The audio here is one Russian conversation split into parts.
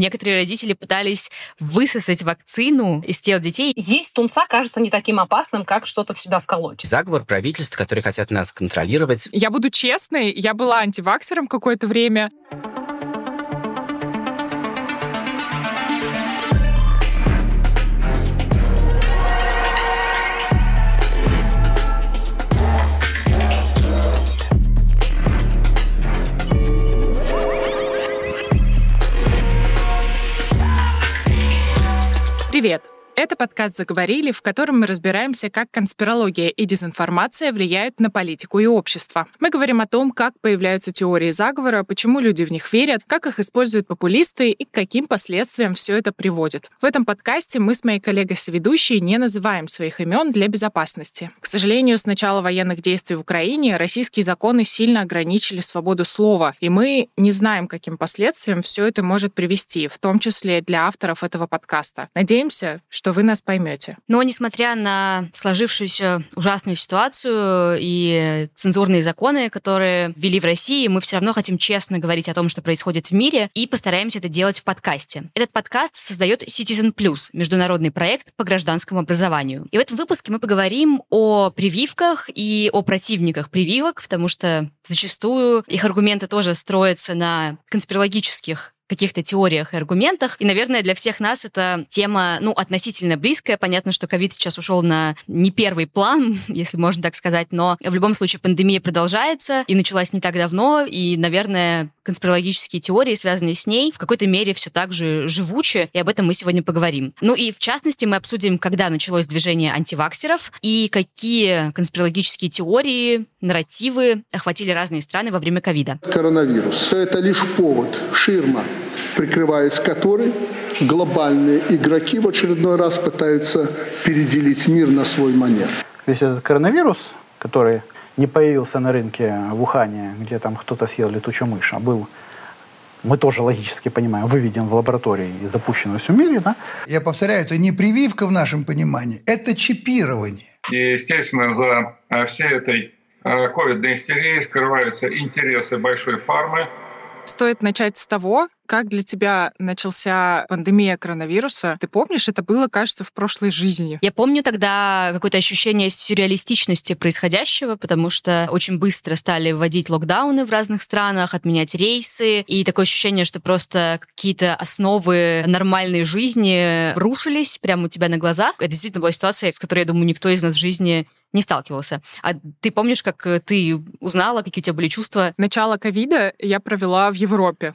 Некоторые родители пытались высосать вакцину из тел детей. Есть тунца кажется не таким опасным, как что-то в себя вколоть. Заговор правительств, которые хотят нас контролировать. Я буду честной, я была антиваксером какое-то время. Привет! Это подкаст «Заговорили», в котором мы разбираемся, как конспирология и дезинформация влияют на политику и общество. Мы говорим о том, как появляются теории заговора, почему люди в них верят, как их используют популисты и к каким последствиям все это приводит. В этом подкасте мы с моей коллегой-соведущей не называем своих имен для безопасности. К сожалению, с начала военных действий в Украине российские законы сильно ограничили свободу слова, и мы не знаем, каким последствиям все это может привести, в том числе для авторов этого подкаста. Надеемся, что что вы нас поймете. Но несмотря на сложившуюся ужасную ситуацию и цензурные законы, которые ввели в России, мы все равно хотим честно говорить о том, что происходит в мире, и постараемся это делать в подкасте. Этот подкаст создает Citizen Plus, международный проект по гражданскому образованию. И в этом выпуске мы поговорим о прививках и о противниках прививок, потому что зачастую их аргументы тоже строятся на конспирологических каких-то теориях и аргументах. И, наверное, для всех нас это тема, ну, относительно близкая. Понятно, что ковид сейчас ушел на не первый план, если можно так сказать, но в любом случае пандемия продолжается и началась не так давно, и, наверное, конспирологические теории, связанные с ней, в какой-то мере все так же живучи, и об этом мы сегодня поговорим. Ну и, в частности, мы обсудим, когда началось движение антиваксеров и какие конспирологические теории, нарративы охватили разные страны во время ковида. Коронавирус – это лишь повод, ширма, прикрываясь которой глобальные игроки в очередной раз пытаются переделить мир на свой манер. Весь этот коронавирус, который не появился на рынке в Ухане, где там кто-то съел летучую мышь, а был мы тоже логически понимаем, выведен в лаборатории и запущен во всем мире, да? Я повторяю, это не прививка в нашем понимании, это чипирование. И, естественно, за э, всей этой э, ковидной истерией скрываются интересы большой фармы, Стоит начать с того, как для тебя начался пандемия коронавируса? Ты помнишь, это было, кажется, в прошлой жизни. Я помню тогда какое-то ощущение сюрреалистичности происходящего, потому что очень быстро стали вводить локдауны в разных странах, отменять рейсы, и такое ощущение, что просто какие-то основы нормальной жизни рушились прямо у тебя на глазах. Это действительно была ситуация, с которой, я думаю, никто из нас в жизни не сталкивался. А ты помнишь, как э, ты узнала, какие у тебя были чувства? Начало ковида я провела в Европе.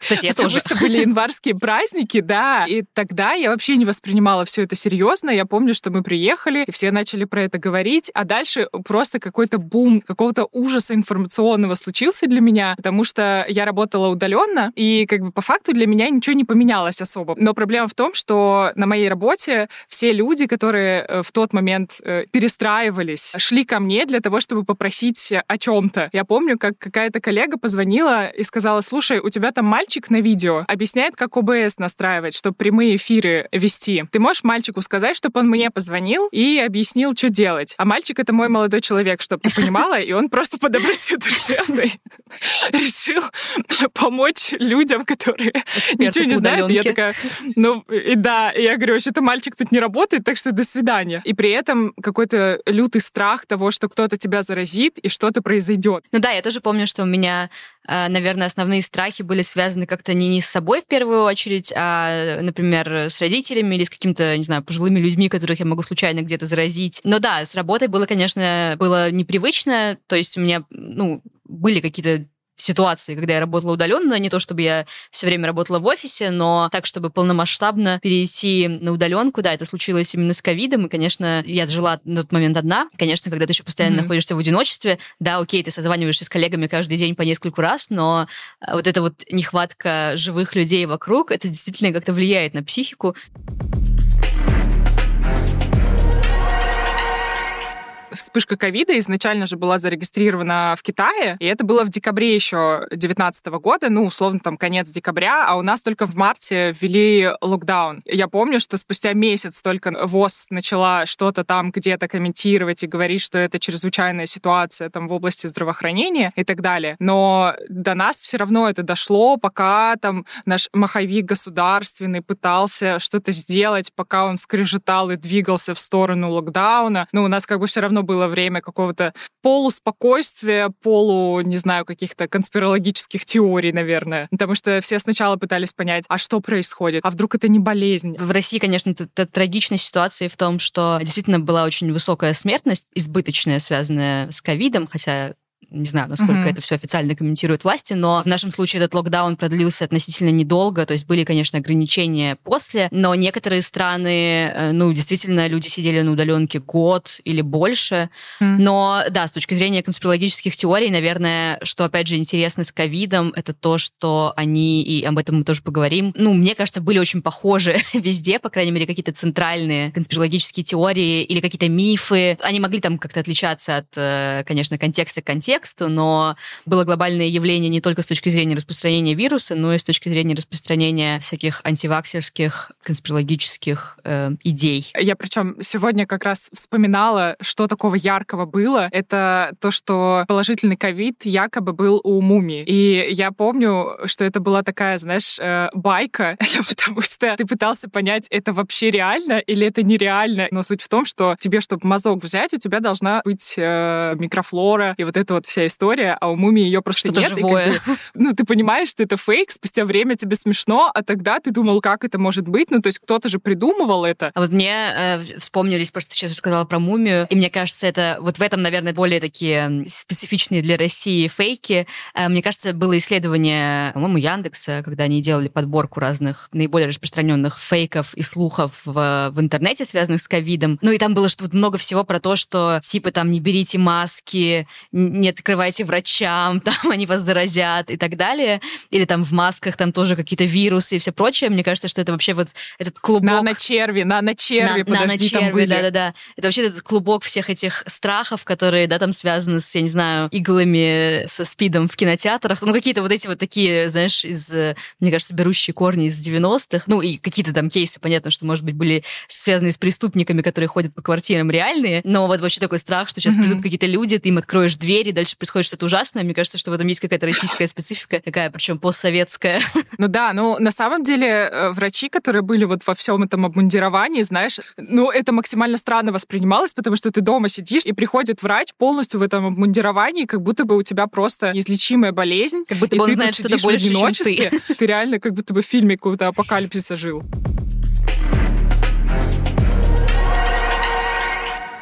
Кстати, я тоже. Потому что были январские праздники, да. И тогда я вообще не воспринимала все это серьезно. Я помню, что мы приехали, и все начали про это говорить. А дальше просто какой-то бум какого-то ужаса информационного случился для меня, потому что я работала удаленно, и как бы по факту для меня ничего не поменялось особо. Но проблема в том, что на моей работе все люди, которые э, в тот момент э, перестраивались настраивались, шли ко мне для того, чтобы попросить о чем-то. Я помню, как какая-то коллега позвонила и сказала, слушай, у тебя там мальчик на видео объясняет, как ОБС настраивать, чтобы прямые эфиры вести. Ты можешь мальчику сказать, чтобы он мне позвонил и объяснил, что делать. А мальчик — это мой молодой человек, чтобы ты понимала, и он просто по доброте душевной решил помочь людям, которые ничего не знают. я такая, ну, и да, я говорю, что-то мальчик тут не работает, так что до свидания. И при этом какой-то лютый страх того, что кто-то тебя заразит и что-то произойдет. Ну да, я тоже помню, что у меня, э, наверное, основные страхи были связаны как-то не, не с собой в первую очередь, а, например, с родителями или с какими-то, не знаю, пожилыми людьми, которых я могу случайно где-то заразить. Но да, с работой было, конечно, было непривычно, то есть у меня, ну, были какие-то ситуации, когда я работала удаленно, не то чтобы я все время работала в офисе, но так, чтобы полномасштабно перейти на удаленку, да, это случилось именно с ковидом, и, конечно, я жила на тот момент одна. Конечно, когда ты еще постоянно mm-hmm. находишься в одиночестве, да, окей, ты созваниваешься с коллегами каждый день по нескольку раз, но а, вот эта вот нехватка живых людей вокруг, это действительно как-то влияет на психику. Вспышка ковида изначально же была зарегистрирована в Китае, и это было в декабре еще 2019 года, ну, условно, там, конец декабря, а у нас только в марте ввели локдаун. Я помню, что спустя месяц только ВОЗ начала что-то там где-то комментировать и говорить, что это чрезвычайная ситуация там в области здравоохранения и так далее. Но до нас все равно это дошло, пока там наш маховик государственный пытался что-то сделать, пока он скрежетал и двигался в сторону локдауна. Ну, у нас как бы все равно было время какого-то полуспокойствия, полу, не знаю, каких-то конспирологических теорий, наверное. Потому что все сначала пытались понять, а что происходит? А вдруг это не болезнь? В России, конечно, это, это трагичная ситуация в том, что действительно была очень высокая смертность, избыточная, связанная с ковидом, хотя не знаю, насколько mm-hmm. это все официально комментируют власти, но в нашем случае этот локдаун продлился относительно недолго, то есть были, конечно, ограничения после, но некоторые страны, э, ну, действительно, люди сидели на удаленке год или больше. Mm-hmm. Но, да, с точки зрения конспирологических теорий, наверное, что, опять же, интересно с ковидом, это то, что они, и об этом мы тоже поговорим, ну, мне кажется, были очень похожи везде, по крайней мере, какие-то центральные конспирологические теории или какие-то мифы. Они могли там как-то отличаться от, э, конечно, контекста к контексту, контексту, но было глобальное явление не только с точки зрения распространения вируса, но и с точки зрения распространения всяких антиваксерских, конспирологических э, идей. Я причем сегодня как раз вспоминала, что такого яркого было. Это то, что положительный ковид якобы был у мумии. И я помню, что это была такая, знаешь, э, байка, потому что ты пытался понять, это вообще реально или это нереально. Но суть в том, что тебе, чтобы мазок взять, у тебя должна быть э, микрофлора и вот это вот вся история, а у мумии ее просто Что-то нет. живое. Как бы, ну, ты понимаешь, что это фейк, спустя время тебе смешно, а тогда ты думал, как это может быть? Ну, то есть кто-то же придумывал это. А вот мне э, вспомнились, просто сейчас сказала про мумию, и мне кажется, это вот в этом, наверное, более такие специфичные для России фейки. Э, мне кажется, было исследование, по-моему, Яндекса, когда они делали подборку разных наиболее распространенных фейков и слухов в, в интернете, связанных с ковидом. Ну и там было что-то много всего про то, что типа там не берите маски, не открывайте врачам, там они вас заразят и так далее. Или там в масках там тоже какие-то вирусы и все прочее. Мне кажется, что это вообще вот этот клубок... Нано-черви, нано-черви, на, подожди, там были. Да-да-да. Это вообще этот клубок всех этих страхов, которые, да, там связаны с, я не знаю, иглами со спидом в кинотеатрах. Ну, какие-то вот эти вот такие, знаешь, из, мне кажется, берущие корни из 90-х. Ну, и какие-то там кейсы, понятно, что, может быть, были связаны с преступниками, которые ходят по квартирам реальные. Но вот вообще такой страх, что сейчас mm-hmm. придут какие-то люди, ты им откроешь двери, дальше происходит что-то ужасное. Мне кажется, что в этом есть какая-то российская специфика, такая, причем постсоветская. Ну да, ну на самом деле э, врачи, которые были вот во всем этом обмундировании, знаешь, ну это максимально странно воспринималось, потому что ты дома сидишь, и приходит врач полностью в этом обмундировании, как будто бы у тебя просто неизлечимая болезнь. Как будто бы он знает что-то больше, чем ты. Ты реально как будто бы в фильме какого-то апокалипсиса жил.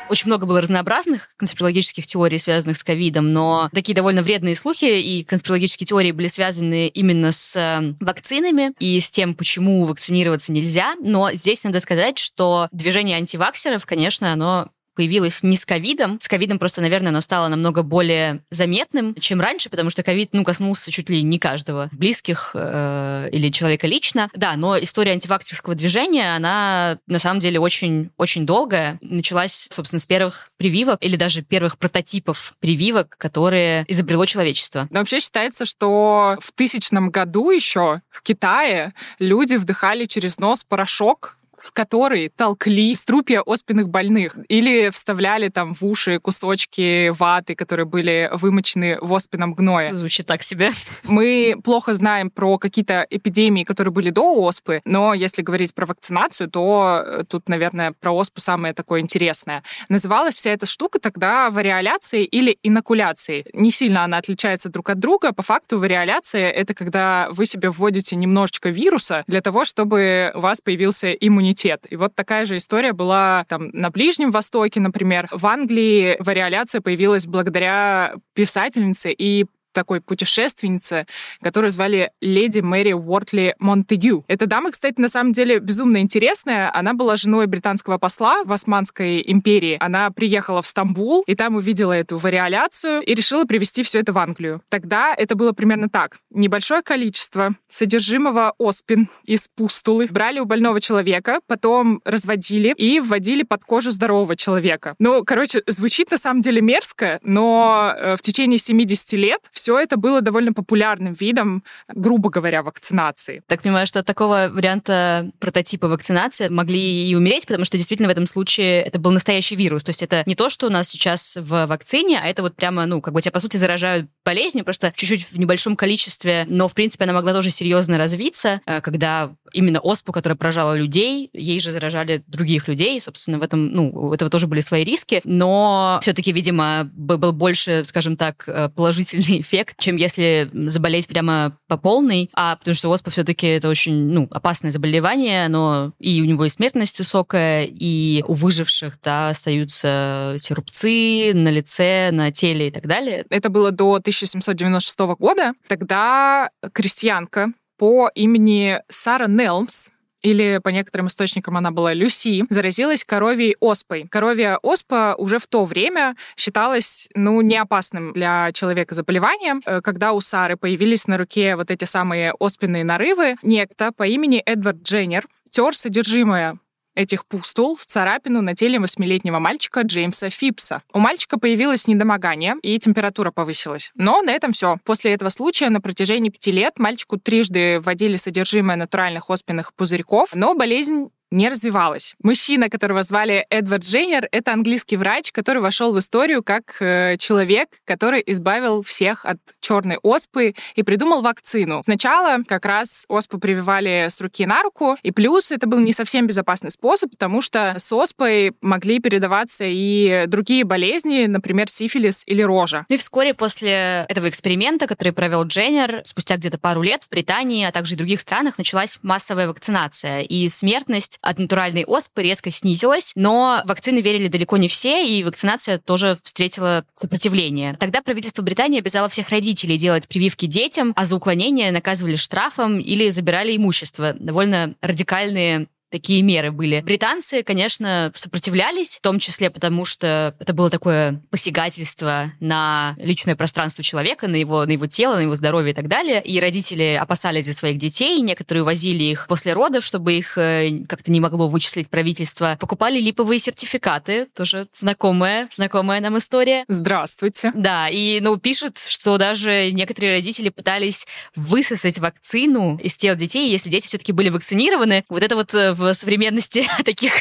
Очень много было разнообразных конспирологических теорий, связанных с ковидом, но такие довольно вредные слухи и конспирологические теории были связаны именно с э, вакцинами и с тем, почему вакцинироваться нельзя. Но здесь надо сказать, что движение антиваксеров, конечно, оно появилась не с ковидом. С ковидом просто, наверное, оно стало намного более заметным, чем раньше, потому что ковид, ну, коснулся чуть ли не каждого, близких э, или человека лично. Да, но история антиваксерского движения, она на самом деле очень-очень долгая. Началась, собственно, с первых прививок или даже первых прототипов прививок, которые изобрело человечество. Но вообще считается, что в тысячном году еще в Китае люди вдыхали через нос порошок, в который толкли струпья оспенных больных или вставляли там в уши кусочки ваты, которые были вымочены в оспенном гное. Звучит так себе. Мы плохо знаем про какие-то эпидемии, которые были до оспы, но если говорить про вакцинацию, то э, тут, наверное, про оспу самое такое интересное. Называлась вся эта штука тогда вариоляцией или инокуляцией. Не сильно она отличается друг от друга. По факту вариоляция — это когда вы себе вводите немножечко вируса для того, чтобы у вас появился иммунитет иммунитет. И вот такая же история была там на Ближнем Востоке, например. В Англии вариоляция появилась благодаря писательнице и такой путешественнице, которую звали леди Мэри Уортли Монтегю. Эта дама, кстати, на самом деле безумно интересная. Она была женой британского посла в Османской империи. Она приехала в Стамбул и там увидела эту вариоляцию и решила привезти все это в Англию. Тогда это было примерно так. Небольшое количество содержимого оспин из пустулы брали у больного человека, потом разводили и вводили под кожу здорового человека. Ну, короче, звучит на самом деле мерзко, но э, в течение 70 лет все это было довольно популярным видом, грубо говоря, вакцинации. Так понимаю, что от такого варианта прототипа вакцинации могли и умереть, потому что действительно в этом случае это был настоящий вирус. То есть это не то, что у нас сейчас в вакцине, а это вот прямо, ну, как бы тебя, по сути, заражают болезнью, просто чуть-чуть в небольшом количестве, но, в принципе, она могла тоже серьезно развиться, э, когда именно оспу, которая поражала людей, ей же заражали других людей, собственно, в этом, ну, у этого тоже были свои риски, но все-таки, видимо, был больше, скажем так, э, положительный эффект, чем если заболеть прямо по полной, а потому что оспа все-таки это очень, ну, опасное заболевание, но и у него и смертность высокая, и у выживших, да, остаются эти рубцы на лице, на теле и так далее. Это было до 1796 года. Тогда крестьянка по имени Сара Нелмс или по некоторым источникам она была Люси, заразилась коровьей оспой. Коровья оспа уже в то время считалась, ну, не опасным для человека заболеванием. Э, когда у Сары появились на руке вот эти самые оспенные нарывы, некто по имени Эдвард Дженнер тер содержимое этих пустул в царапину на теле восьмилетнего мальчика Джеймса Фипса. У мальчика появилось недомогание, и температура повысилась. Но на этом все. После этого случая на протяжении пяти лет мальчику трижды вводили содержимое натуральных оспенных пузырьков, но болезнь не развивалась. Мужчина, которого звали Эдвард Дженнер, это английский врач, который вошел в историю как э, человек, который избавил всех от черной оспы и придумал вакцину. Сначала как раз оспу прививали с руки на руку, и плюс это был не совсем безопасный способ, потому что с оспой могли передаваться и другие болезни, например, сифилис или рожа. Ну и вскоре после этого эксперимента, который провел Дженнер, спустя где-то пару лет в Британии, а также и других странах началась массовая вакцинация, и смертность от натуральной оспы резко снизилась, но вакцины верили далеко не все, и вакцинация тоже встретила сопротивление. Тогда правительство Британии обязало всех родителей делать прививки детям, а за уклонение наказывали штрафом или забирали имущество. Довольно радикальные такие меры были. Британцы, конечно, сопротивлялись, в том числе потому, что это было такое посягательство на личное пространство человека, на его, на его тело, на его здоровье и так далее. И родители опасались за своих детей, некоторые возили их после родов, чтобы их э, как-то не могло вычислить правительство. Покупали липовые сертификаты, тоже знакомая, знакомая нам история. Здравствуйте. Да, и, ну, пишут, что даже некоторые родители пытались высосать вакцину из тел детей, если дети все-таки были вакцинированы. Вот это вот в современности о таких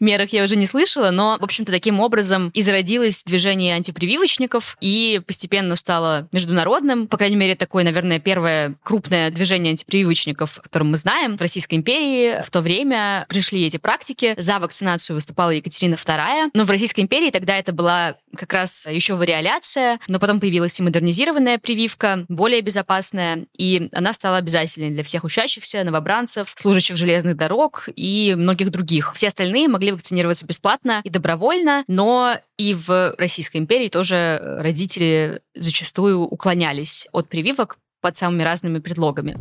мерах я уже не слышала, но, в общем-то, таким образом и зародилось движение антипрививочников и постепенно стало международным. По крайней мере, такое, наверное, первое крупное движение антипрививочников, которое мы знаем в Российской империи. В то время пришли эти практики. За вакцинацию выступала Екатерина II. Но в Российской империи тогда это была как раз еще вариоляция, но потом появилась и модернизированная прививка, более безопасная, и она стала обязательной для всех учащихся, новобранцев, служащих железных дорог и многих других. Все остальные могли вакцинироваться бесплатно и добровольно, но и в Российской империи тоже родители зачастую уклонялись от прививок под самыми разными предлогами.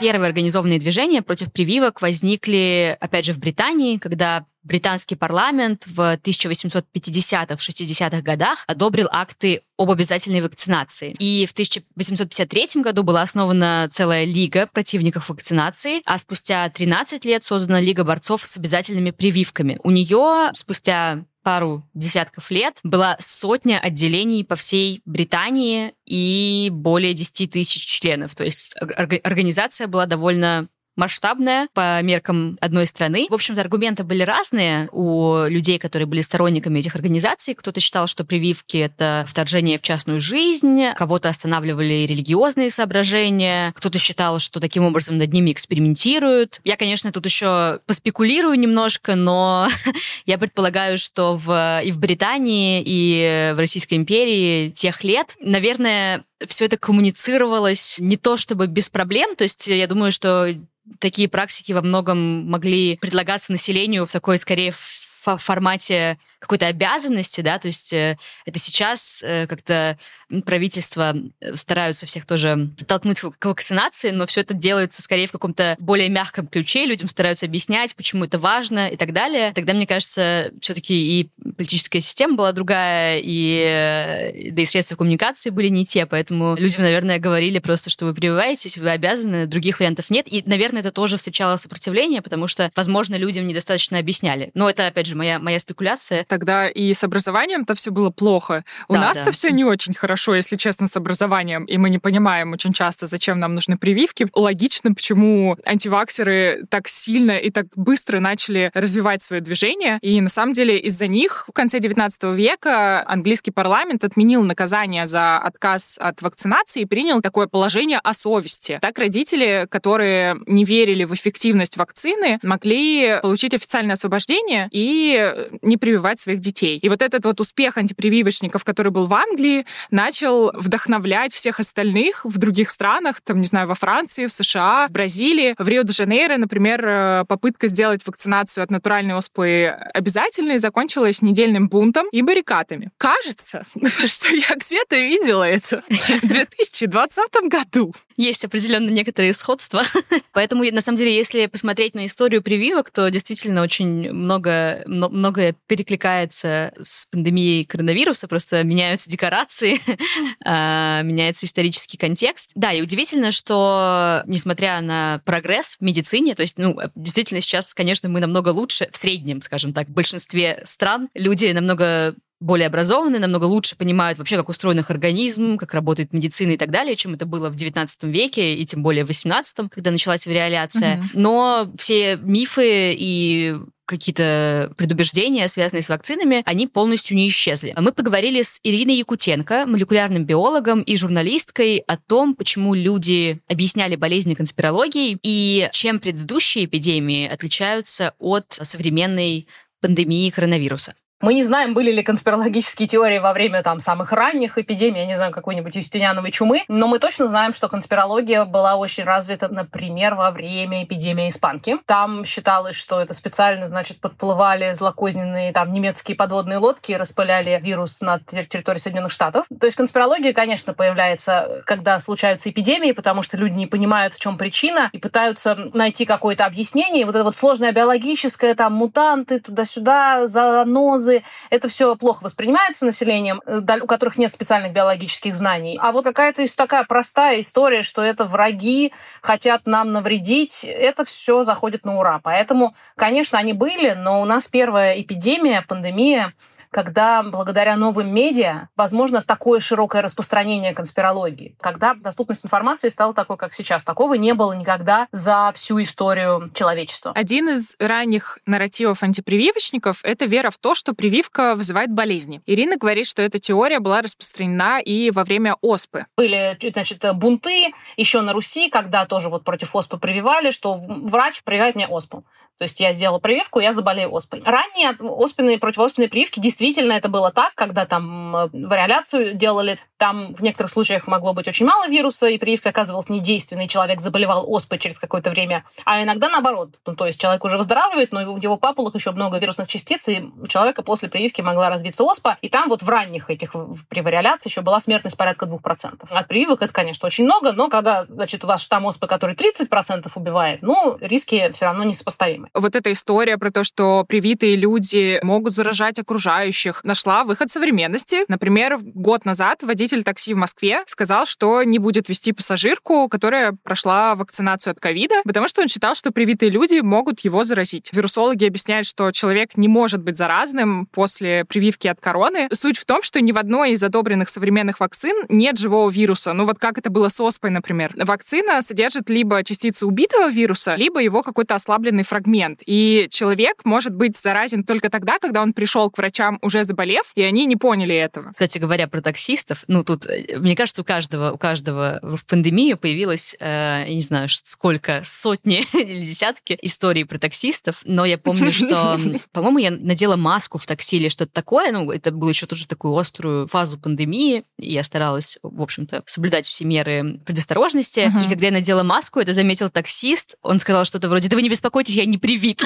Первые организованные движения против прививок возникли, опять же, в Британии, когда британский парламент в 1850-60-х годах одобрил акты об обязательной вакцинации. И в 1853 году была основана целая лига противников вакцинации, а спустя 13 лет создана Лига борцов с обязательными прививками. У нее спустя пару десятков лет была сотня отделений по всей Британии и более 10 тысяч членов. То есть организация была довольно масштабная по меркам одной страны. В общем-то, аргументы были разные у людей, которые были сторонниками этих организаций. Кто-то считал, что прививки — это вторжение в частную жизнь, кого-то останавливали религиозные соображения, кто-то считал, что таким образом над ними экспериментируют. Я, конечно, тут еще поспекулирую немножко, но я предполагаю, что в, и в Британии, и в Российской империи тех лет, наверное, все это коммуницировалось не то чтобы без проблем, то есть я думаю, что такие практики во многом могли предлагаться населению в такой, скорее, в формате какой-то обязанности, да, то есть э, это сейчас э, как-то правительство э, стараются всех тоже толкнуть к вакцинации, но все это делается скорее в каком-то более мягком ключе, людям стараются объяснять, почему это важно и так далее. Тогда, мне кажется, все-таки и политическая система была другая, и, да и средства коммуникации были не те, поэтому людям, наверное, говорили просто, что вы прививаетесь, вы обязаны, других вариантов нет. И, наверное, это тоже встречало сопротивление, потому что, возможно, людям недостаточно объясняли. Но это, опять же, моя, моя спекуляция. Тогда и с образованием-то все было плохо. У да, нас-то да. все не очень хорошо, если честно, с образованием, и мы не понимаем очень часто, зачем нам нужны прививки. Логично, почему антиваксеры так сильно и так быстро начали развивать свое движение. И на самом деле из-за них в конце 19 века английский парламент отменил наказание за отказ от вакцинации и принял такое положение о совести. Так родители, которые не верили в эффективность вакцины, могли получить официальное освобождение и не прививать своих детей. И вот этот вот успех антипрививочников, который был в Англии, начал вдохновлять всех остальных в других странах, там, не знаю, во Франции, в США, в Бразилии. В Рио-де-Жанейро, например, э, попытка сделать вакцинацию от натуральной оспы обязательной закончилась недельным бунтом и баррикадами. Кажется, что я где-то видела это в 2020 году. Есть определенно некоторые сходства. Поэтому, на самом деле, если посмотреть на историю прививок, то действительно очень много, многое перекликается с пандемией коронавируса, просто меняются декорации, а, меняется исторический контекст. Да, и удивительно, что несмотря на прогресс в медицине, то есть, ну, действительно сейчас, конечно, мы намного лучше в среднем, скажем так, в большинстве стран люди намного более образованы, намного лучше понимают вообще, как устроен их организм, как работает медицина и так далее, чем это было в XIX веке и тем более в XVIII, когда началась вариоляция. Угу. Но все мифы и какие-то предубеждения, связанные с вакцинами, они полностью не исчезли. Мы поговорили с Ириной Якутенко, молекулярным биологом и журналисткой, о том, почему люди объясняли болезни конспирологией и чем предыдущие эпидемии отличаются от современной пандемии коронавируса. Мы не знаем, были ли конспирологические теории во время там самых ранних эпидемий, я не знаю, какой-нибудь юстиниановой чумы, но мы точно знаем, что конспирология была очень развита, например, во время эпидемии испанки. Там считалось, что это специально, значит, подплывали злокозненные там немецкие подводные лодки и распыляли вирус на территории Соединенных Штатов. То есть конспирология, конечно, появляется, когда случаются эпидемии, потому что люди не понимают, в чем причина, и пытаются найти какое-то объяснение. И вот это вот сложное биологическое, там, мутанты, туда-сюда, занозы, инфекции. Это все плохо воспринимается населением, э, у которых нет специальных биологических знаний. А вот какая-то такая простая история, что это враги хотят нам навредить, это все заходит на ура. Поэтому, конечно, они были, но у нас первая эпидемия, пандемия когда благодаря новым медиа возможно такое широкое распространение конспирологии, когда доступность информации стала такой, как сейчас. Такого не было никогда за всю историю человечества. Один из ранних нарративов антипрививочников — это вера в то, что прививка вызывает болезни. Ирина говорит, что эта теория была распространена и во время оспы. Были, значит, бунты еще на Руси, когда тоже вот против оспы прививали, что врач прививает мне оспу. То есть я сделала прививку, я заболею оспой. Ранние оспенные противооспенные прививки действительно это было так, когда там э, вариоляцию делали, там в некоторых случаях могло быть очень мало вируса, и прививка оказывалась недейственной, человек заболевал оспой через какое-то время. А иногда наоборот. Ну, то есть человек уже выздоравливает, но в его папулах еще много вирусных частиц, и у человека после прививки могла развиться оспа. И там вот в ранних этих при вариоляции еще была смертность порядка 2%. От прививок это, конечно, очень много, но когда значит, у вас штамм оспы, который 30% убивает, ну, риски все равно несопоставимы проблемы. Вот эта история про то, что привитые люди могут заражать окружающих, нашла выход современности. Например, год назад водитель такси в Москве сказал, что не будет вести пассажирку, которая прошла вакцинацию от ковида, потому что он считал, что привитые люди могут его заразить. Вирусологи объясняют, что человек не может быть заразным после прививки от короны. Суть в том, что ни в одной из одобренных современных вакцин нет живого вируса. Ну вот как это было с оспой, например. Вакцина содержит либо частицы убитого вируса, либо его какой-то ослабленный фрагмент фрагмент. И человек может быть заразен только тогда, когда он пришел к врачам уже заболев, и они не поняли этого. Кстати говоря, про таксистов, ну тут, э, мне кажется, у каждого, у каждого в пандемию появилось, э, я не знаю, сколько, сотни или десятки историй про таксистов, но я помню, что, по-моему, я надела маску в такси или что-то такое, ну, это было еще тоже такую острую фазу пандемии, и я старалась, в общем-то, соблюдать все меры предосторожности, uh-huh. и когда я надела маску, это заметил таксист, он сказал что-то вроде, да вы не беспокойтесь, я не привит.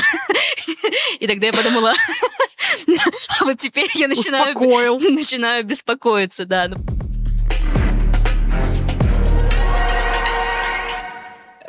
И тогда я подумала, А вот теперь я начинаю, начинаю беспокоиться, да.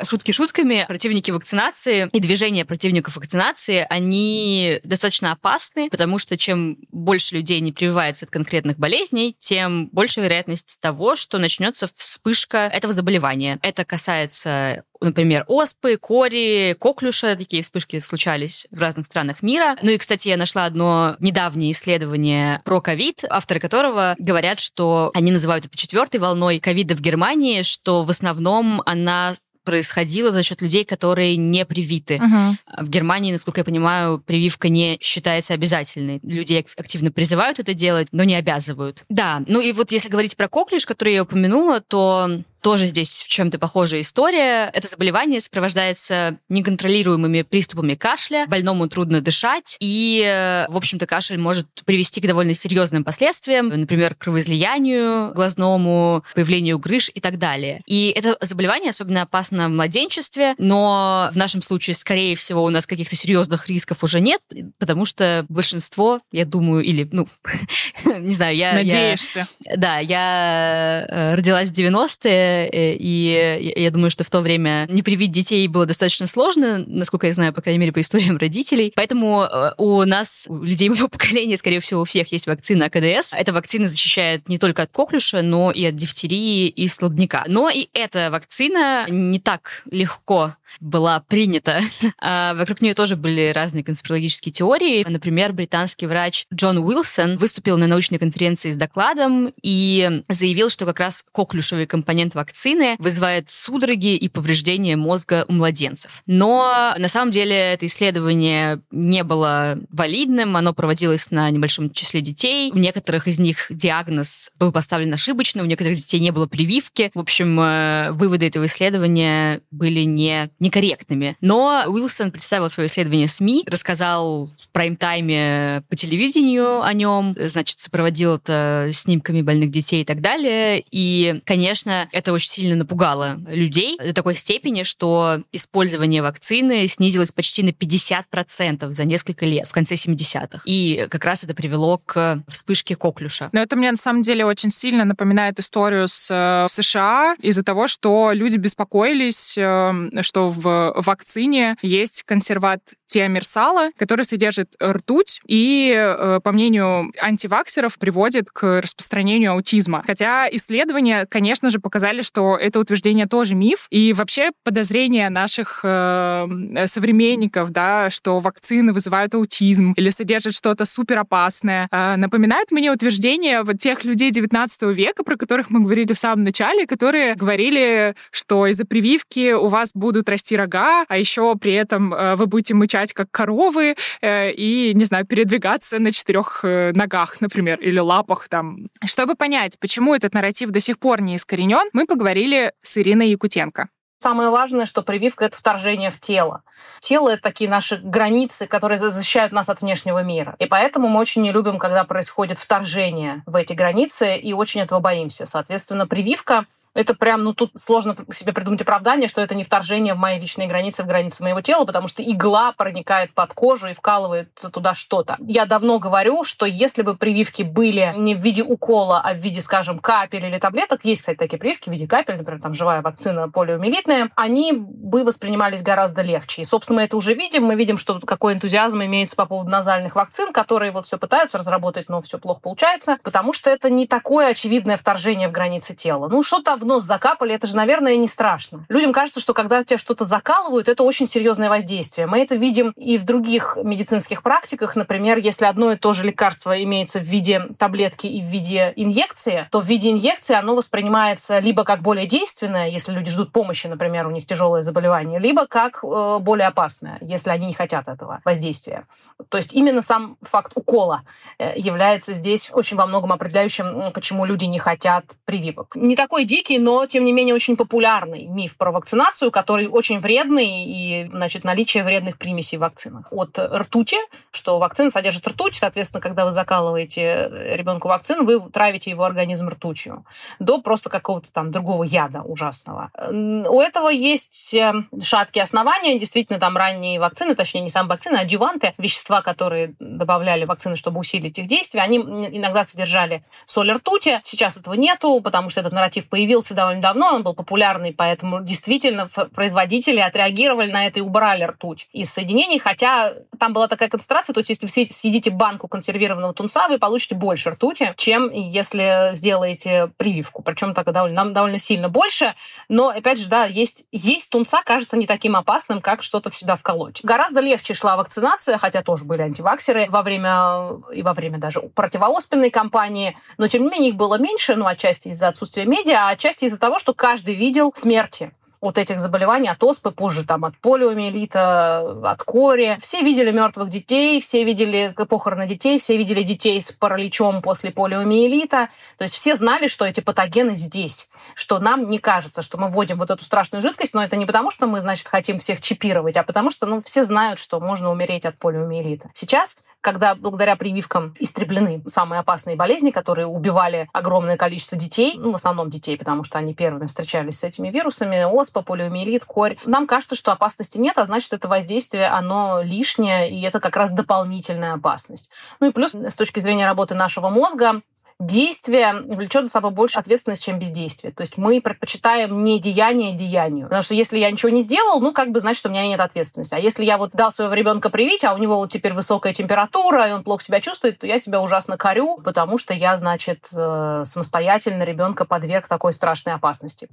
Шутки шутками, противники вакцинации и движение противников вакцинации, они достаточно опасны, потому что чем больше людей не прививается от конкретных болезней, тем больше вероятность того, что начнется вспышка этого заболевания. Это касается например, оспы, кори, коклюша, такие вспышки случались в разных странах мира. Ну и, кстати, я нашла одно недавнее исследование про ковид, авторы которого говорят, что они называют это четвертой волной ковида в Германии, что в основном она происходило за счет людей, которые не привиты. Угу. В Германии, насколько я понимаю, прививка не считается обязательной. Люди активно призывают это делать, но не обязывают. Да, ну и вот если говорить про коклюш, который я упомянула, то тоже здесь в чем-то похожая история. Это заболевание сопровождается неконтролируемыми приступами кашля, больному трудно дышать, и, в общем-то, кашель может привести к довольно серьезным последствиям, например, кровоизлиянию глазному, появлению грыж и так далее. И это заболевание особенно опасно в младенчестве, но в нашем случае, скорее всего, у нас каких-то серьезных рисков уже нет, потому что большинство, я думаю, или, ну, не знаю, я... Надеешься. Я, да, я э, родилась в 90-е, Э, и я думаю, что в то время не привить детей было достаточно сложно, насколько я знаю, по крайней мере, по историям родителей. Поэтому э, у нас, у людей моего поколения, скорее всего, у всех есть вакцина КДС. Эта вакцина защищает не только от коклюша, но и от дифтерии и столбняка. Но и эта вакцина не так легко была принята. А вокруг нее тоже были разные конспирологические теории. Например, британский врач Джон Уилсон выступил на научной конференции с докладом и заявил, что как раз коклюшевый компонент вакцины вызывает судороги и повреждения мозга у младенцев. Но на самом деле это исследование не было валидным, оно проводилось на небольшом числе детей. У некоторых из них диагноз был поставлен ошибочно, у некоторых детей не было прививки. В общем, э, выводы этого исследования были не некорректными. Но Уилсон представил свое исследование СМИ, рассказал в прайм-тайме по телевидению о нем, значит, сопроводил это снимками больных детей и так далее. И, конечно, это очень сильно напугало людей до такой степени, что использование вакцины снизилось почти на 50% за несколько лет, в конце 70-х. И как раз это привело к вспышке коклюша. Но это мне на самом деле очень сильно напоминает историю с э, США из-за того, что люди беспокоились, э, что в вакцине есть консерват тиамирсала, который содержит ртуть и, э, по мнению антиваксеров, приводит к распространению аутизма. Хотя исследования, конечно же, показали, что это утверждение тоже миф. И вообще подозрения наших э, современников, да, что вакцины вызывают аутизм или содержат что-то суперопасное, э, напоминает мне утверждение вот тех людей 19 века, про которых мы говорили в самом начале, которые говорили, что из-за прививки у вас будут расти рога, а еще при этом э, вы будете мычать как коровы э, и, не знаю, передвигаться на четырех э, ногах, например, или лапах там. Чтобы понять, почему этот нарратив до сих пор не искоренен, мы поговорили с Ириной Якутенко. Самое важное, что прививка — это вторжение в тело. Тело — это такие наши границы, которые защищают нас от внешнего мира. И поэтому мы очень не любим, когда происходит вторжение в эти границы, и очень этого боимся. Соответственно, прививка это прям, ну тут сложно себе придумать оправдание, что это не вторжение в мои личные границы, в границы моего тела, потому что игла проникает под кожу и вкалывается туда что-то. Я давно говорю, что если бы прививки были не в виде укола, а в виде, скажем, капель или таблеток, есть, кстати, такие прививки в виде капель, например, там живая вакцина полиомиелитная, они бы воспринимались гораздо легче. И, собственно, мы это уже видим. Мы видим, что какой энтузиазм имеется по поводу назальных вакцин, которые вот все пытаются разработать, но все плохо получается, потому что это не такое очевидное вторжение в границы тела. Ну, что-то в нос закапали, это же, наверное, не страшно. Людям кажется, что когда тебя что-то закалывают, это очень серьезное воздействие. Мы это видим и в других медицинских практиках. Например, если одно и то же лекарство имеется в виде таблетки и в виде инъекции, то в виде инъекции оно воспринимается либо как более действенное, если люди ждут помощи, например, у них тяжелое заболевание, либо как э, более опасное, если они не хотят этого воздействия. То есть именно сам факт укола э, является здесь очень во многом определяющим, почему люди не хотят прививок. Не такой дикий короткий, но, тем не менее, очень популярный миф про вакцинацию, который очень вредный и, значит, наличие вредных примесей в вакцинах. От ртути, что вакцина содержит ртуть, соответственно, когда вы закалываете ребенку вакцину, вы травите его организм ртутью, до просто какого-то там другого яда ужасного. У этого есть э, шаткие основания. Действительно, там ранние вакцины, точнее, не сам вакцины, а адюванты, вещества, которые добавляли вакцины, чтобы усилить их действие, они иногда содержали соль ртути. Сейчас этого нету, потому что этот нарратив появился довольно давно, он был популярный, поэтому действительно производители отреагировали на это и убрали ртуть из соединений, хотя там была такая концентрация, то есть если вы съедите банку консервированного тунца, вы получите больше ртути, чем если сделаете прививку. Причем так довольно, довольно сильно больше. Но, опять же, да, есть, есть тунца кажется не таким опасным, как что-то в себя вколоть. Гораздо легче шла вакцинация, хотя тоже были антиваксеры во время и во время даже противооспенной кампании, но тем не менее их было меньше, ну, отчасти из-за отсутствия медиа, а отчасти из-за того, что каждый видел смерти от этих заболеваний, от оспы, позже там от полиомиелита, от кори. Все видели мертвых детей, все видели похороны детей, все видели детей с параличом после полиомиелита. То есть все знали, что эти патогены здесь, что нам не кажется, что мы вводим вот эту страшную жидкость, но это не потому, что мы, значит, хотим всех чипировать, а потому что ну, все знают, что можно умереть от полиомиелита. Сейчас когда благодаря прививкам истреблены самые опасные болезни, которые убивали огромное количество детей, ну, в основном детей, потому что они первыми встречались с этими вирусами, оспа, полиомиелит, корь. Нам кажется, что опасности нет, а значит, это воздействие, оно лишнее, и это как раз дополнительная опасность. Ну и плюс, с точки зрения работы нашего мозга, действие влечет за собой больше ответственность, чем бездействие. То есть мы предпочитаем не деяние деянию. Потому что если я ничего не сделал, ну, как бы, значит, у меня нет ответственности. А если я вот дал своего ребенка привить, а у него вот теперь высокая температура, и он плохо себя чувствует, то я себя ужасно корю, потому что я, значит, э, самостоятельно ребенка подверг такой страшной опасности.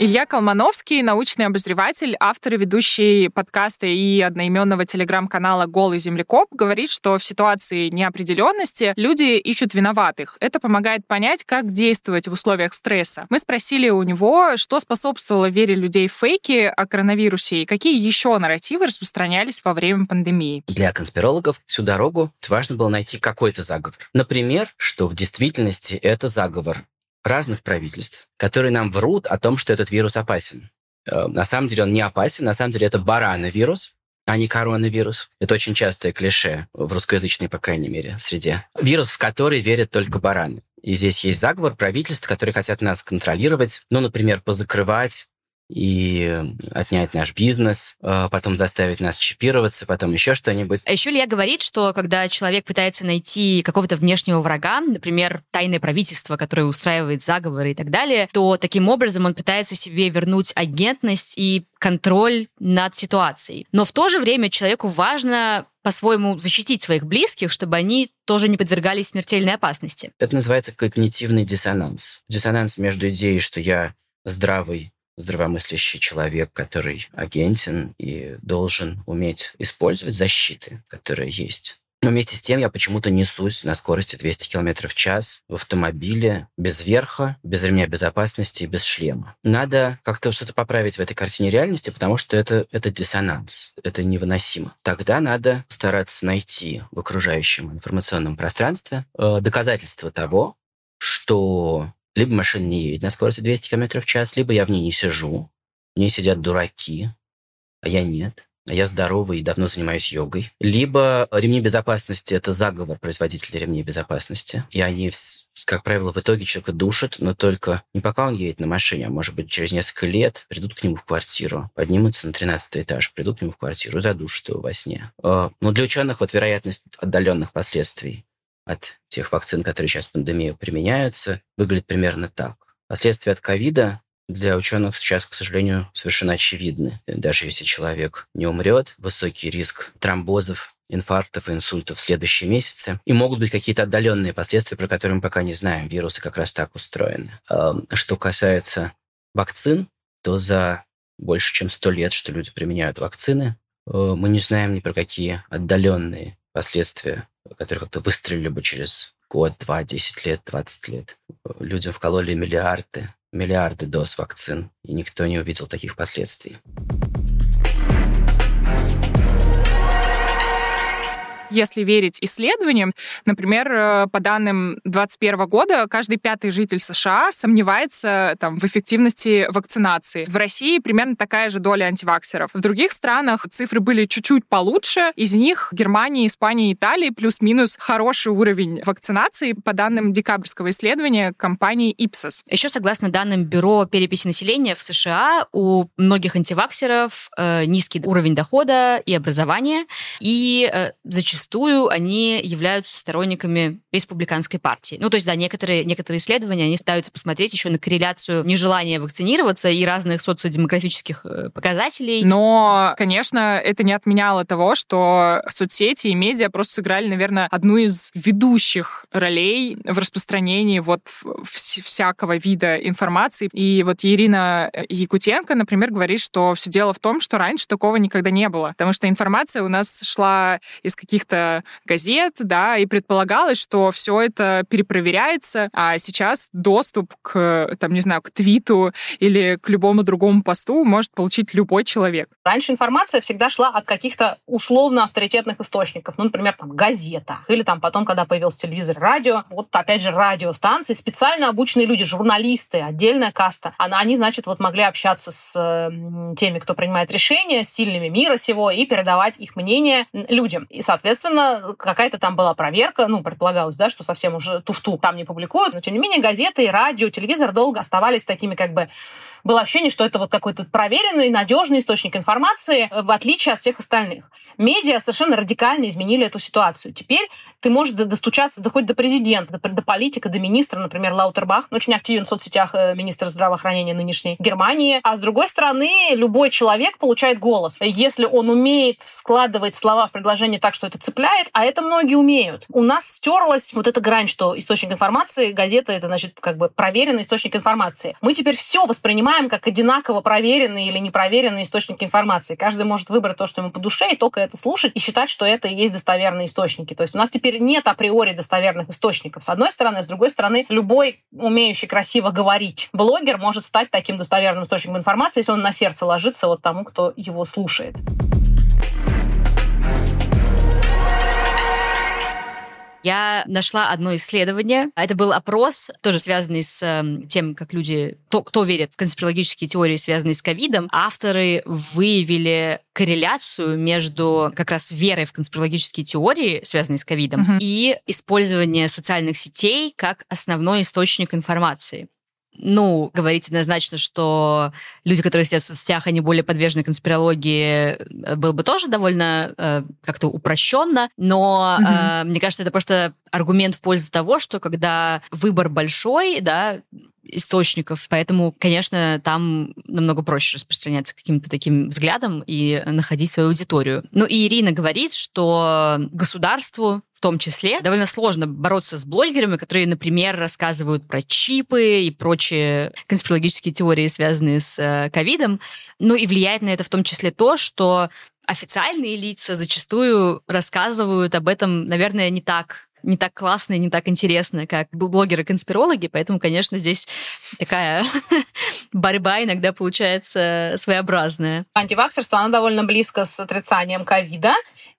Илья Колмановский, научный обозреватель, автор и ведущий подкаста и одноименного телеграм-канала «Голый землекоп», говорит, что в ситуации неопределенности люди ищут виноватых. Это помогает понять, как действовать в условиях стресса. Мы спросили у него, что способствовало вере людей в фейки о коронавирусе и какие еще нарративы распространялись во время пандемии. Для конспирологов всю дорогу важно было найти какой-то заговор. Например, что в действительности это заговор разных правительств, которые нам врут о том, что этот вирус опасен. Э, на самом деле он не опасен, на самом деле это барановирус, а не коронавирус. Это очень частое клише в русскоязычной, по крайней мере, среде. Вирус, в который верят только бараны. И здесь есть заговор правительств, которые хотят нас контролировать, ну, например, позакрывать и отнять наш бизнес, а потом заставить нас чипироваться, потом еще что-нибудь. А еще Илья говорит, что когда человек пытается найти какого-то внешнего врага, например, тайное правительство, которое устраивает заговоры и так далее, то таким образом он пытается себе вернуть агентность и контроль над ситуацией. Но в то же время человеку важно по-своему защитить своих близких, чтобы они тоже не подвергались смертельной опасности. Это называется когнитивный диссонанс. Диссонанс между идеей, что я здравый здравомыслящий человек, который агентен и должен уметь использовать защиты, которые есть. Но вместе с тем я почему-то несусь на скорости 200 км в час в автомобиле без верха, без ремня безопасности и без шлема. Надо как-то что-то поправить в этой картине реальности, потому что это, это диссонанс, это невыносимо. Тогда надо стараться найти в окружающем информационном пространстве э, доказательства того, что либо машина не едет на скорости 200 км в час, либо я в ней не сижу, в ней сидят дураки, а я нет. А я здоровый и давно занимаюсь йогой. Либо ремни безопасности – это заговор производителей ремней безопасности. И они, как правило, в итоге человека душат, но только не пока он едет на машине, а может быть через несколько лет придут к нему в квартиру, поднимутся на 13 этаж, придут к нему в квартиру, задушат его во сне. А, но для ученых вот вероятность отдаленных последствий от тех вакцин, которые сейчас в пандемию применяются, выглядит примерно так. Последствия от ковида для ученых сейчас, к сожалению, совершенно очевидны. Даже если человек не умрет, высокий риск тромбозов, инфарктов инсультов в следующие месяцы. И могут быть какие-то отдаленные последствия, про которые мы пока не знаем. Вирусы как раз так устроены. Что касается вакцин, то за больше чем сто лет, что люди применяют вакцины, э, мы не знаем ни про какие отдаленные последствия которые как-то выстрелили бы через год, два, десять лет, двадцать лет. Людям вкололи миллиарды, миллиарды доз вакцин, и никто не увидел таких последствий. Если верить исследованиям, например, э, по данным 2021 года, каждый пятый житель США сомневается там, в эффективности вакцинации. В России примерно такая же доля антиваксеров. В других странах цифры были чуть-чуть получше. Из них Германия, Испания, Италия плюс-минус хороший уровень вакцинации по данным декабрьского исследования компании Ipsos. Еще согласно данным Бюро переписи населения в США, у многих антиваксеров э, низкий уровень дохода и образования, и э, зачастую они являются сторонниками республиканской партии. Ну, то есть, да, некоторые, некоторые исследования, они ставятся посмотреть еще на корреляцию нежелания вакцинироваться и разных социодемографических э, показателей. Но, конечно, это не отменяло того, что соцсети и медиа просто сыграли, наверное, одну из ведущих ролей в распространении вот всякого вида информации. И вот Ирина Якутенко, например, говорит, что все дело в том, что раньше такого никогда не было, потому что информация у нас шла из каких-то газет, да, и предполагалось, что все это перепроверяется, а сейчас доступ к, там, не знаю, к твиту или к любому другому посту может получить любой человек. Раньше информация всегда шла от каких-то условно авторитетных источников, ну, например, там, газета, или там потом, когда появился телевизор, радио, вот опять же радиостанции, специально обученные люди, журналисты, отдельная каста, они, значит, вот могли общаться с теми, кто принимает решения, с сильными мира сего, и передавать их мнение людям. И, соответственно, какая-то там была проверка, ну, предполагалось, да, что совсем уже туфту там не публикуют, но, тем не менее, газеты, радио, телевизор долго оставались такими как бы было ощущение, что это вот какой-то проверенный, надежный источник информации, э, в отличие от всех остальных. Медиа совершенно радикально изменили эту ситуацию. Теперь ты можешь достучаться да хоть до президента, до, до политика, до министра, например, Лаутербах, очень активен в соцсетях э, министр здравоохранения нынешней Германии. А с другой стороны, любой человек получает голос, если он умеет складывать слова в предложение так, что это цепляет, а это многие умеют. У нас стерлась вот эта грань, что источник информации, газета, это, значит, как бы проверенный источник информации. Мы теперь все воспринимаем как одинаково проверенный или непроверенный источник информации. Каждый может выбрать то, что ему по душе, и только это слушать и считать, что это и есть достоверные источники. То есть у нас теперь нет априори достоверных источников. С одной стороны, с другой стороны, любой умеющий красиво говорить блогер может стать таким достоверным источником информации, если он на сердце ложится вот тому, кто его слушает. Я нашла одно исследование. Это был опрос, тоже связанный с э, тем, как люди, то, кто верит в конспирологические теории, связанные с ковидом. Авторы выявили корреляцию между как раз верой в конспирологические теории, связанные с ковидом, угу. и использование социальных сетей как основной источник информации ну, говорить однозначно, что люди, которые сидят в соцсетях, они более подвержены конспирологии, э, было бы тоже довольно э, как-то упрощенно, но mm-hmm. э, мне кажется, это просто аргумент в пользу того, что когда выбор большой, да, источников, поэтому, конечно, там намного проще распространяться каким-то таким взглядом и находить свою аудиторию. Ну и Ирина говорит, что государству в том числе, довольно сложно бороться с блогерами, которые, например, рассказывают про чипы и прочие конспирологические теории, связанные с э, ковидом. Ну и влияет на это в том числе то, что официальные лица зачастую рассказывают об этом, наверное, не так не так классно и не так интересно, как блогеры-конспирологи, поэтому, конечно, здесь такая борьба иногда получается своеобразная. Антиваксерство, оно довольно близко с отрицанием ковида,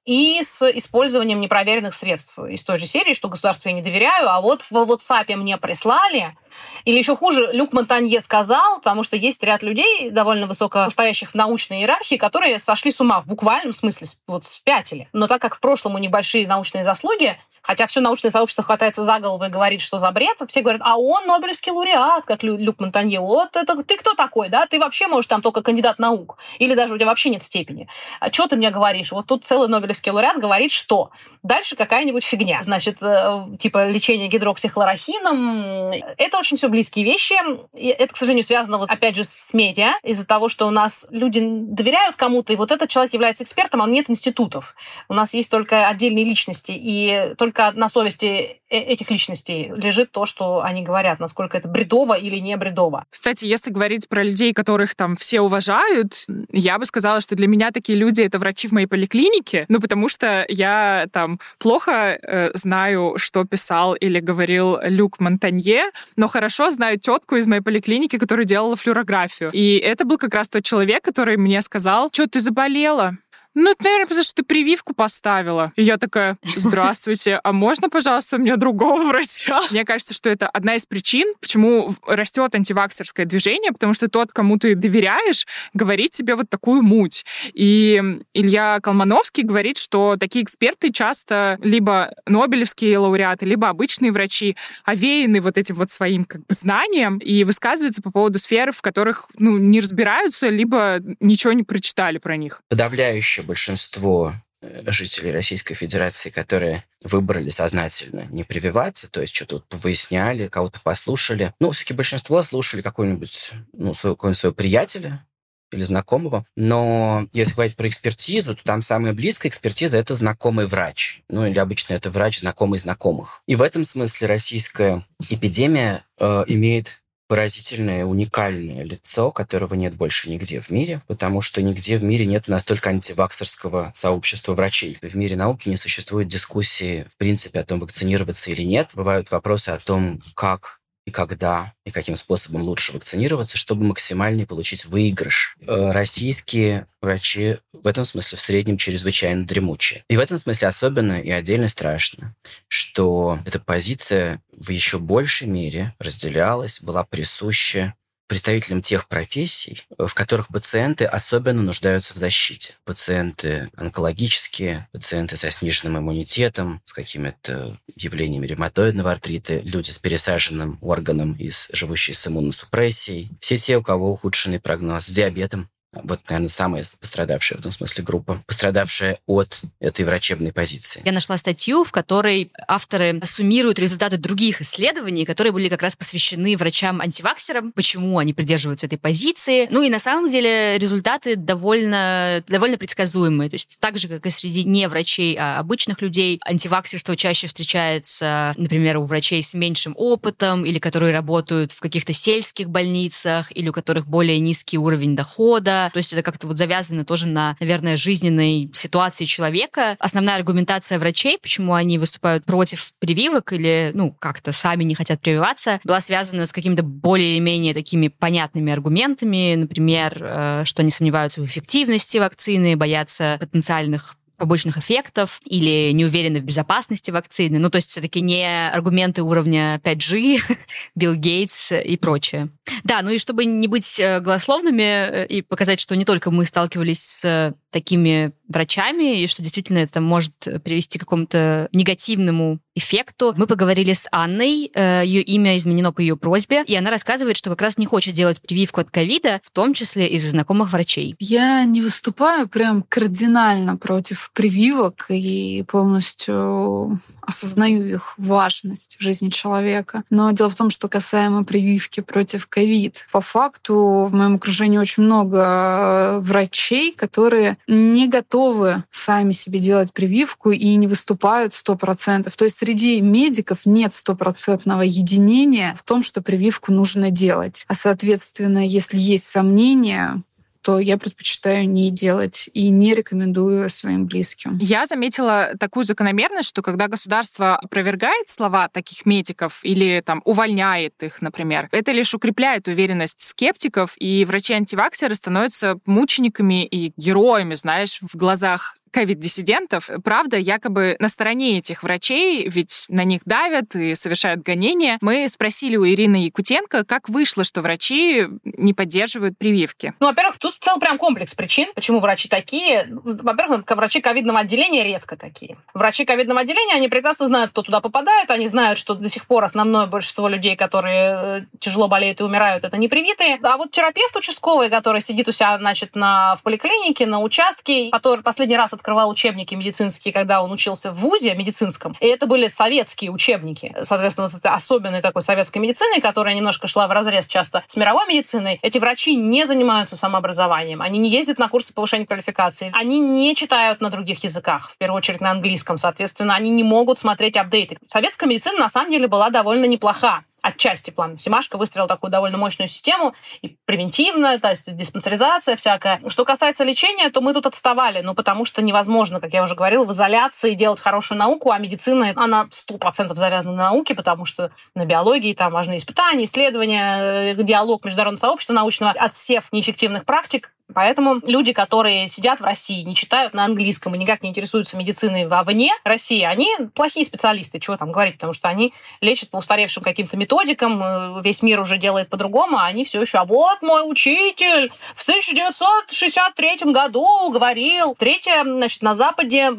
и с использованием непроверенных средств из той же серии, что государству я не доверяю, а вот в WhatsApp мне прислали, или еще хуже, Люк Монтанье сказал, потому что есть ряд людей, довольно высокостоящих в научной иерархии, которые сошли с ума в буквальном смысле, вот спятили. Но так как в прошлом у них большие научные заслуги, Хотя все научное сообщество хватается за голову и говорит, что за бред. Все говорят, а он Нобелевский лауреат, как Лю, Люк Монтанье. Вот это ты кто такой, да? Ты вообще можешь там только кандидат наук. Или даже у тебя вообще нет степени. А что ты мне говоришь? Вот тут целый Нобелевский лауреат говорит, что дальше какая-нибудь фигня. Значит, э, типа лечение гидроксихлорохином. Это очень все близкие вещи. И это, к сожалению, связано, вот, опять же, с медиа. Из-за того, что у нас люди доверяют кому-то, и вот этот человек является экспертом, а нет институтов. У нас есть только отдельные личности. И только только на совести э, этих личностей лежит то, что они говорят, насколько это бредово или не бредово. Кстати, если говорить про людей, которых там все уважают, я бы сказала, что для меня такие люди — это врачи в моей поликлинике, ну, потому что я там плохо э, знаю, что писал или говорил Люк Монтанье, но хорошо знаю тетку из моей поликлиники, которая делала флюорографию. И это был как раз тот человек, который мне сказал, что ты заболела? Ну, это, наверное, потому что ты прививку поставила. И я такая, здравствуйте, а можно, пожалуйста, мне другого врача? Мне кажется, что это одна из причин, почему растет антиваксерское движение, потому что тот, кому ты доверяешь, говорит тебе вот такую муть. И Илья Колмановский говорит, что такие эксперты часто либо нобелевские лауреаты, либо обычные врачи овеяны вот этим вот своим как бы знанием и высказываются по поводу сфер, в которых ну, не разбираются, либо ничего не прочитали про них. Подавляющее большинство э, жителей Российской Федерации, которые выбрали сознательно не прививаться, то есть что-то вот выясняли, кого-то послушали. Ну, все-таки большинство слушали какой-нибудь, ну, своего, какого-нибудь своего приятеля, или знакомого. Но если говорить про экспертизу, то там самая близкая экспертиза – это знакомый врач. Ну, или обычно это врач знакомый знакомых. И в этом смысле российская эпидемия э, имеет поразительное, уникальное лицо, которого нет больше нигде в мире, потому что нигде в мире нет настолько антиваксерского сообщества врачей. В мире науки не существует дискуссии, в принципе, о том, вакцинироваться или нет. Бывают вопросы о том, как и когда, и каким способом лучше вакцинироваться, чтобы максимально получить выигрыш. Э, российские врачи в этом смысле в среднем чрезвычайно дремучие. И в этом смысле особенно и отдельно страшно, что эта позиция в еще большей мере разделялась, была присуща представителям тех профессий, в которых пациенты особенно нуждаются в защите. Пациенты онкологические, пациенты со сниженным иммунитетом, с какими-то явлениями ревматоидного артрита, люди с пересаженным органом, и живущие с иммуносупрессией, все те, у кого ухудшенный прогноз, с диабетом, вот, наверное, самая пострадавшая в этом смысле группа, пострадавшая от этой врачебной позиции. Я нашла статью, в которой авторы суммируют результаты других исследований, которые были как раз посвящены врачам-антиваксерам, почему они придерживаются этой позиции. Ну и на самом деле результаты довольно, довольно предсказуемые. То есть так же, как и среди не врачей, а обычных людей, антиваксерство чаще встречается, например, у врачей с меньшим опытом или которые работают в каких-то сельских больницах или у которых более низкий уровень дохода то есть это как-то вот завязано тоже на, наверное, жизненной ситуации человека. Основная аргументация врачей, почему они выступают против прививок или, ну, как-то сами не хотят прививаться, была связана с какими-то более-менее такими понятными аргументами, например, э, что они сомневаются в эффективности вакцины, боятся потенциальных побочных эффектов или не уверены в безопасности вакцины. Ну, то есть все-таки не аргументы уровня 5G, Билл Гейтс и прочее. Да, ну и чтобы не быть э, голословными э, и показать, что не только мы сталкивались с такими врачами, и что действительно это может привести к какому-то негативному эффекту. Мы поговорили с Анной, э, ее имя изменено по ее просьбе, и она рассказывает, что как раз не хочет делать прививку от ковида, в том числе из-за знакомых врачей. Я не выступаю прям кардинально против прививок и полностью осознаю их важность в жизни человека. Но дело в том, что касаемо прививки против ковид, по факту в моем окружении очень много э, врачей, которые не готовы сами себе делать прививку и не выступают 100%. То есть среди медиков нет стопроцентного единения в том, что прививку нужно делать. А соответственно, если есть сомнения, то я предпочитаю не делать и не рекомендую своим близким. Я заметила такую закономерность, что когда государство опровергает слова таких медиков или там увольняет их, например, это лишь укрепляет уверенность скептиков, и врачи-антиваксеры становятся мучениками и героями, знаешь, в глазах ковид-диссидентов, правда, якобы на стороне этих врачей, ведь на них давят и совершают гонения. Мы спросили у Ирины Якутенко, как вышло, что врачи не поддерживают прививки. Ну, во-первых, тут целый прям комплекс причин, почему врачи такие. Во-первых, врачи ковидного отделения редко такие. Врачи ковидного отделения, они прекрасно знают, кто туда попадает, они знают, что до сих пор основное большинство людей, которые э, тяжело болеют и умирают, это не привитые. А вот терапевт участковый, который сидит у себя, значит, на, в поликлинике, на участке, который последний раз открывал учебники медицинские, когда он учился в ВУЗе медицинском. И это были советские учебники. Соответственно, с особенной такой советской медициной, которая немножко шла в разрез часто с мировой медициной. Эти врачи не занимаются самообразованием. Они не ездят на курсы повышения квалификации. Они не читают на других языках, в первую очередь на английском. Соответственно, они не могут смотреть апдейты. Советская медицина на самом деле была довольно неплоха отчасти план Симашко выстроил такую довольно мощную систему, и превентивная, то есть диспансеризация всякая. Что касается лечения, то мы тут отставали, ну, потому что невозможно, как я уже говорила, в изоляции делать хорошую науку, а медицина, она сто процентов завязана на науке, потому что на биологии там важны испытания, исследования, э, диалог международного сообщества научного, отсев неэффективных практик Поэтому люди, которые сидят в России, не читают на английском и никак не интересуются медициной вовне России, они плохие специалисты, чего там говорить, потому что они лечат по устаревшим каким-то методикам, э, весь мир уже делает по-другому, а они все еще, а вот мой учитель в 1963 году говорил. Третье, значит, на Западе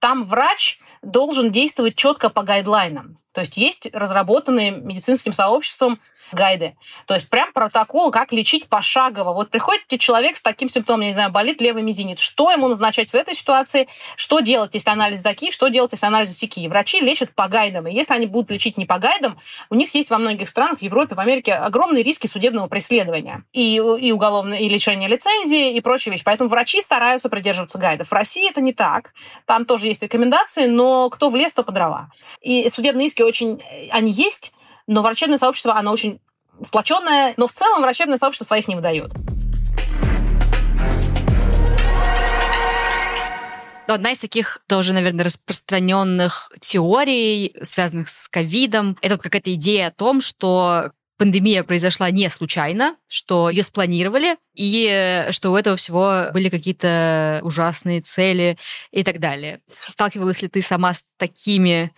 там врач должен действовать четко по гайдлайнам. То есть есть разработанные медицинским сообществом гайды. То есть прям протокол, как лечить пошагово. Вот приходит человек с таким симптомом, я не знаю, болит левый мизинец. Что ему назначать в этой ситуации? Что делать, если анализы такие? Что делать, если анализы такие? Врачи лечат по гайдам. И если они будут лечить не по гайдам, у них есть во многих странах, в Европе, в Америке огромные риски судебного преследования. И, и уголовное, и лишение лицензии, и прочие вещи. Поэтому врачи стараются придерживаться гайдов. В России это не так. Там тоже есть рекомендации, но кто в лес, то по дрова. И судебные иски очень... Они есть, но врачебное сообщество, оно очень сплоченное, но в целом врачебное сообщество своих не выдает. Одна из таких тоже, наверное, распространенных теорий, связанных с ковидом, это вот какая-то идея о том, что пандемия произошла не случайно, что ее спланировали, и что у этого всего были какие-то ужасные цели и так далее. Сталкивалась ли ты сама с такими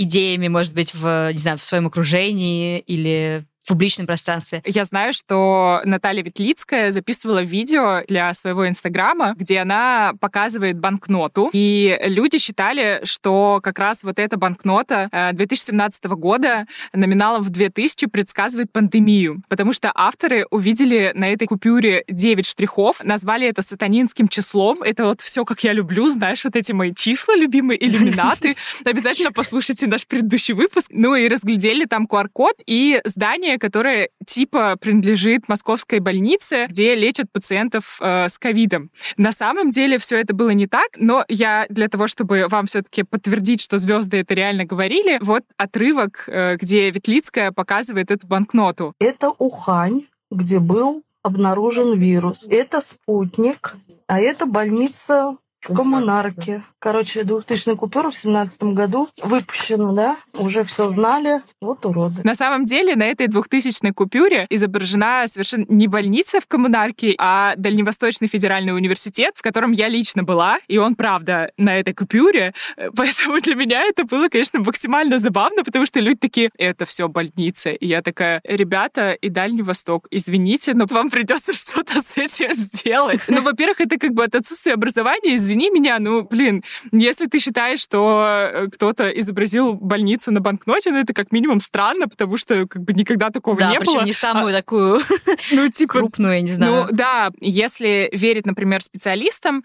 идеями, может быть, в, не знаю, в своем окружении или публичном пространстве. Я знаю, что Наталья Ветлицкая записывала видео для своего инстаграма, где она показывает банкноту, и люди считали, что как раз вот эта банкнота 2017 э, года номиналом в 2000 предсказывает пандемию, потому что авторы увидели на этой купюре 9 штрихов, назвали это сатанинским числом. Это вот все, как я люблю, знаешь, вот эти мои числа любимые, иллюминаты. Обязательно послушайте наш предыдущий выпуск. Ну и разглядели там QR-код и здание которое типа принадлежит московской больнице, где лечат пациентов э, с ковидом. На самом деле все это было не так, но я для того, чтобы вам все-таки подтвердить, что звезды это реально говорили, вот отрывок, э, где Ветлицкая показывает эту банкноту. Это Ухань, где был обнаружен вирус. Это спутник, а это больница в коммунарке. Короче, 2000 купюра в семнадцатом году выпущена, да? Уже все знали. Вот уроды. На самом деле на этой 2000 купюре изображена совершенно не больница в коммунарке, а Дальневосточный федеральный университет, в котором я лично была, и он, правда, на этой купюре. Поэтому для меня это было, конечно, максимально забавно, потому что люди такие, это все больница. И я такая, ребята, и Дальний Восток, извините, но вам придется что-то с этим сделать. Ну, во-первых, это как бы от отсутствия образования, извини меня, ну, блин, если ты считаешь, что э, кто-то изобразил больницу на банкноте, ну, это как минимум странно, потому что как бы никогда такого да, не было. не самую а, такую ну, типа, крупную, я не знаю. Ну, да, если верить, например, специалистам,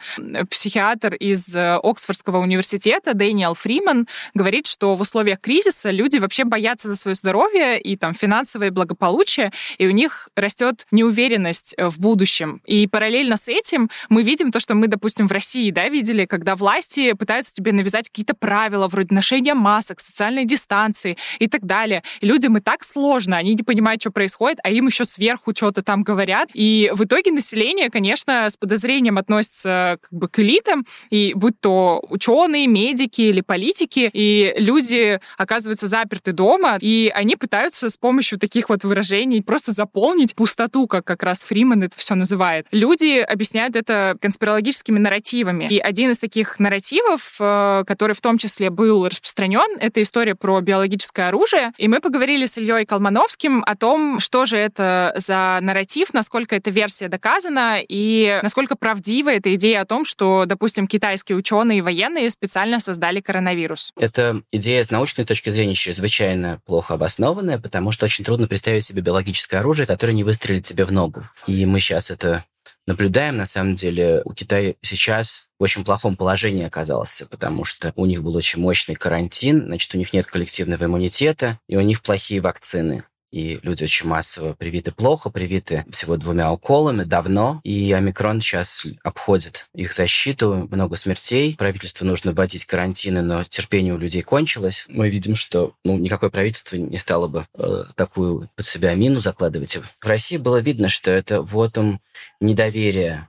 психиатр из э, Оксфордского университета Дэниел Фриман говорит, что в условиях кризиса люди вообще боятся за свое здоровье и там финансовое благополучие, и у них растет неуверенность э, в будущем. И параллельно с этим мы видим то, что мы, допустим, в России, да, видели, когда власти пытаются тебе навязать какие-то правила вроде ношения масок, социальной дистанции и так далее. И людям и так сложно, они не понимают, что происходит, а им еще сверху что-то там говорят. И в итоге население, конечно, с подозрением относится как бы к элитам, и будь то ученые, медики или политики, и люди оказываются заперты дома, и они пытаются с помощью таких вот выражений просто заполнить пустоту, как как раз Фриман это все называет. Люди объясняют это конспирологическими нарративами. И один из таких нарративов, э, который в том числе был распространен, это история про биологическое оружие. И мы поговорили с Ильей Колмановским о том, что же это за нарратив, насколько эта версия доказана и насколько правдива эта идея о том, что, допустим, китайские ученые и военные специально создали коронавирус. Эта идея с научной точки зрения чрезвычайно плохо обоснованная, потому что очень трудно представить себе биологическое оружие, которое не выстрелит тебе в ногу. И мы сейчас это наблюдаем, на самом деле, у Китая сейчас в очень плохом положении оказался, потому что у них был очень мощный карантин, значит, у них нет коллективного иммунитета, и у них плохие вакцины и люди очень массово привиты плохо, привиты всего двумя уколами давно, и омикрон сейчас обходит их защиту, много смертей, правительству нужно вводить карантины, но терпение у людей кончилось. Мы видим, что ну, никакое правительство не стало бы э, такую под себя мину закладывать. В России было видно, что это вот он недоверие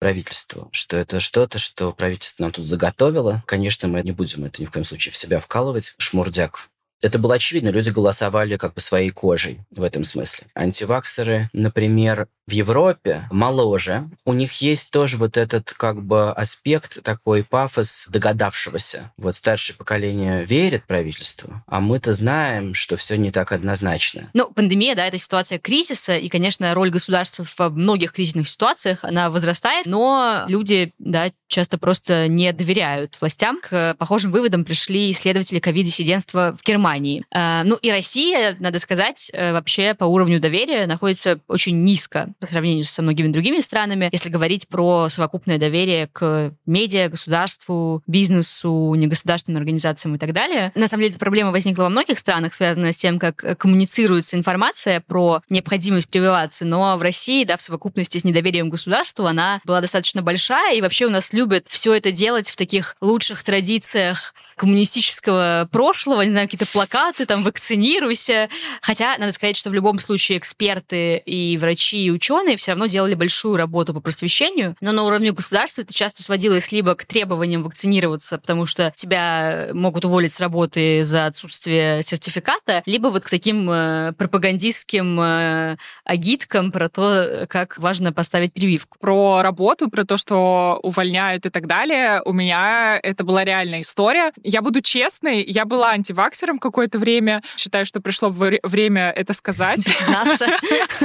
правительству, что это что-то, что правительство нам тут заготовило. Конечно, мы не будем это ни в коем случае в себя вкалывать. Шмурдяк Это было очевидно, люди голосовали как бы своей кожей в этом смысле. Антиваксеры, например, в Европе моложе, у них есть тоже вот этот как бы аспект, такой пафос догадавшегося. Вот старшее поколение верит правительству, а мы-то знаем, что все не так однозначно. Ну, пандемия, да, это ситуация кризиса, и, конечно, роль государства в многих кризисных ситуациях, она возрастает, но люди, да, часто просто не доверяют властям. К похожим выводам пришли исследователи ковид-диссидентства в Германии. А, ну и Россия, надо сказать, э, вообще по уровню доверия находится очень низко по сравнению со многими другими странами, если говорить про совокупное доверие к медиа, государству, бизнесу, негосударственным организациям и так далее. На самом деле, эта проблема возникла во многих странах, связанная с тем, как коммуницируется информация про необходимость прививаться, но в России, да, в совокупности с недоверием к государству, она была достаточно большая, и вообще у нас любят все это делать в таких лучших традициях коммунистического прошлого, не знаю, какие-то плакаты, там, вакцинируйся. Хотя, надо сказать, что в любом случае эксперты и врачи, и ученые все равно делали большую работу по просвещению, но на уровне государства это часто сводилось либо к требованиям вакцинироваться, потому что тебя могут уволить с работы за отсутствие сертификата, либо вот к таким э, пропагандистским э, агиткам про то, как важно поставить прививку. Про работу, про то, что увольняют и так далее, у меня это была реальная история. Я буду честной, я была антиваксером какое-то время. Считаю, что пришло время это сказать. Признаться.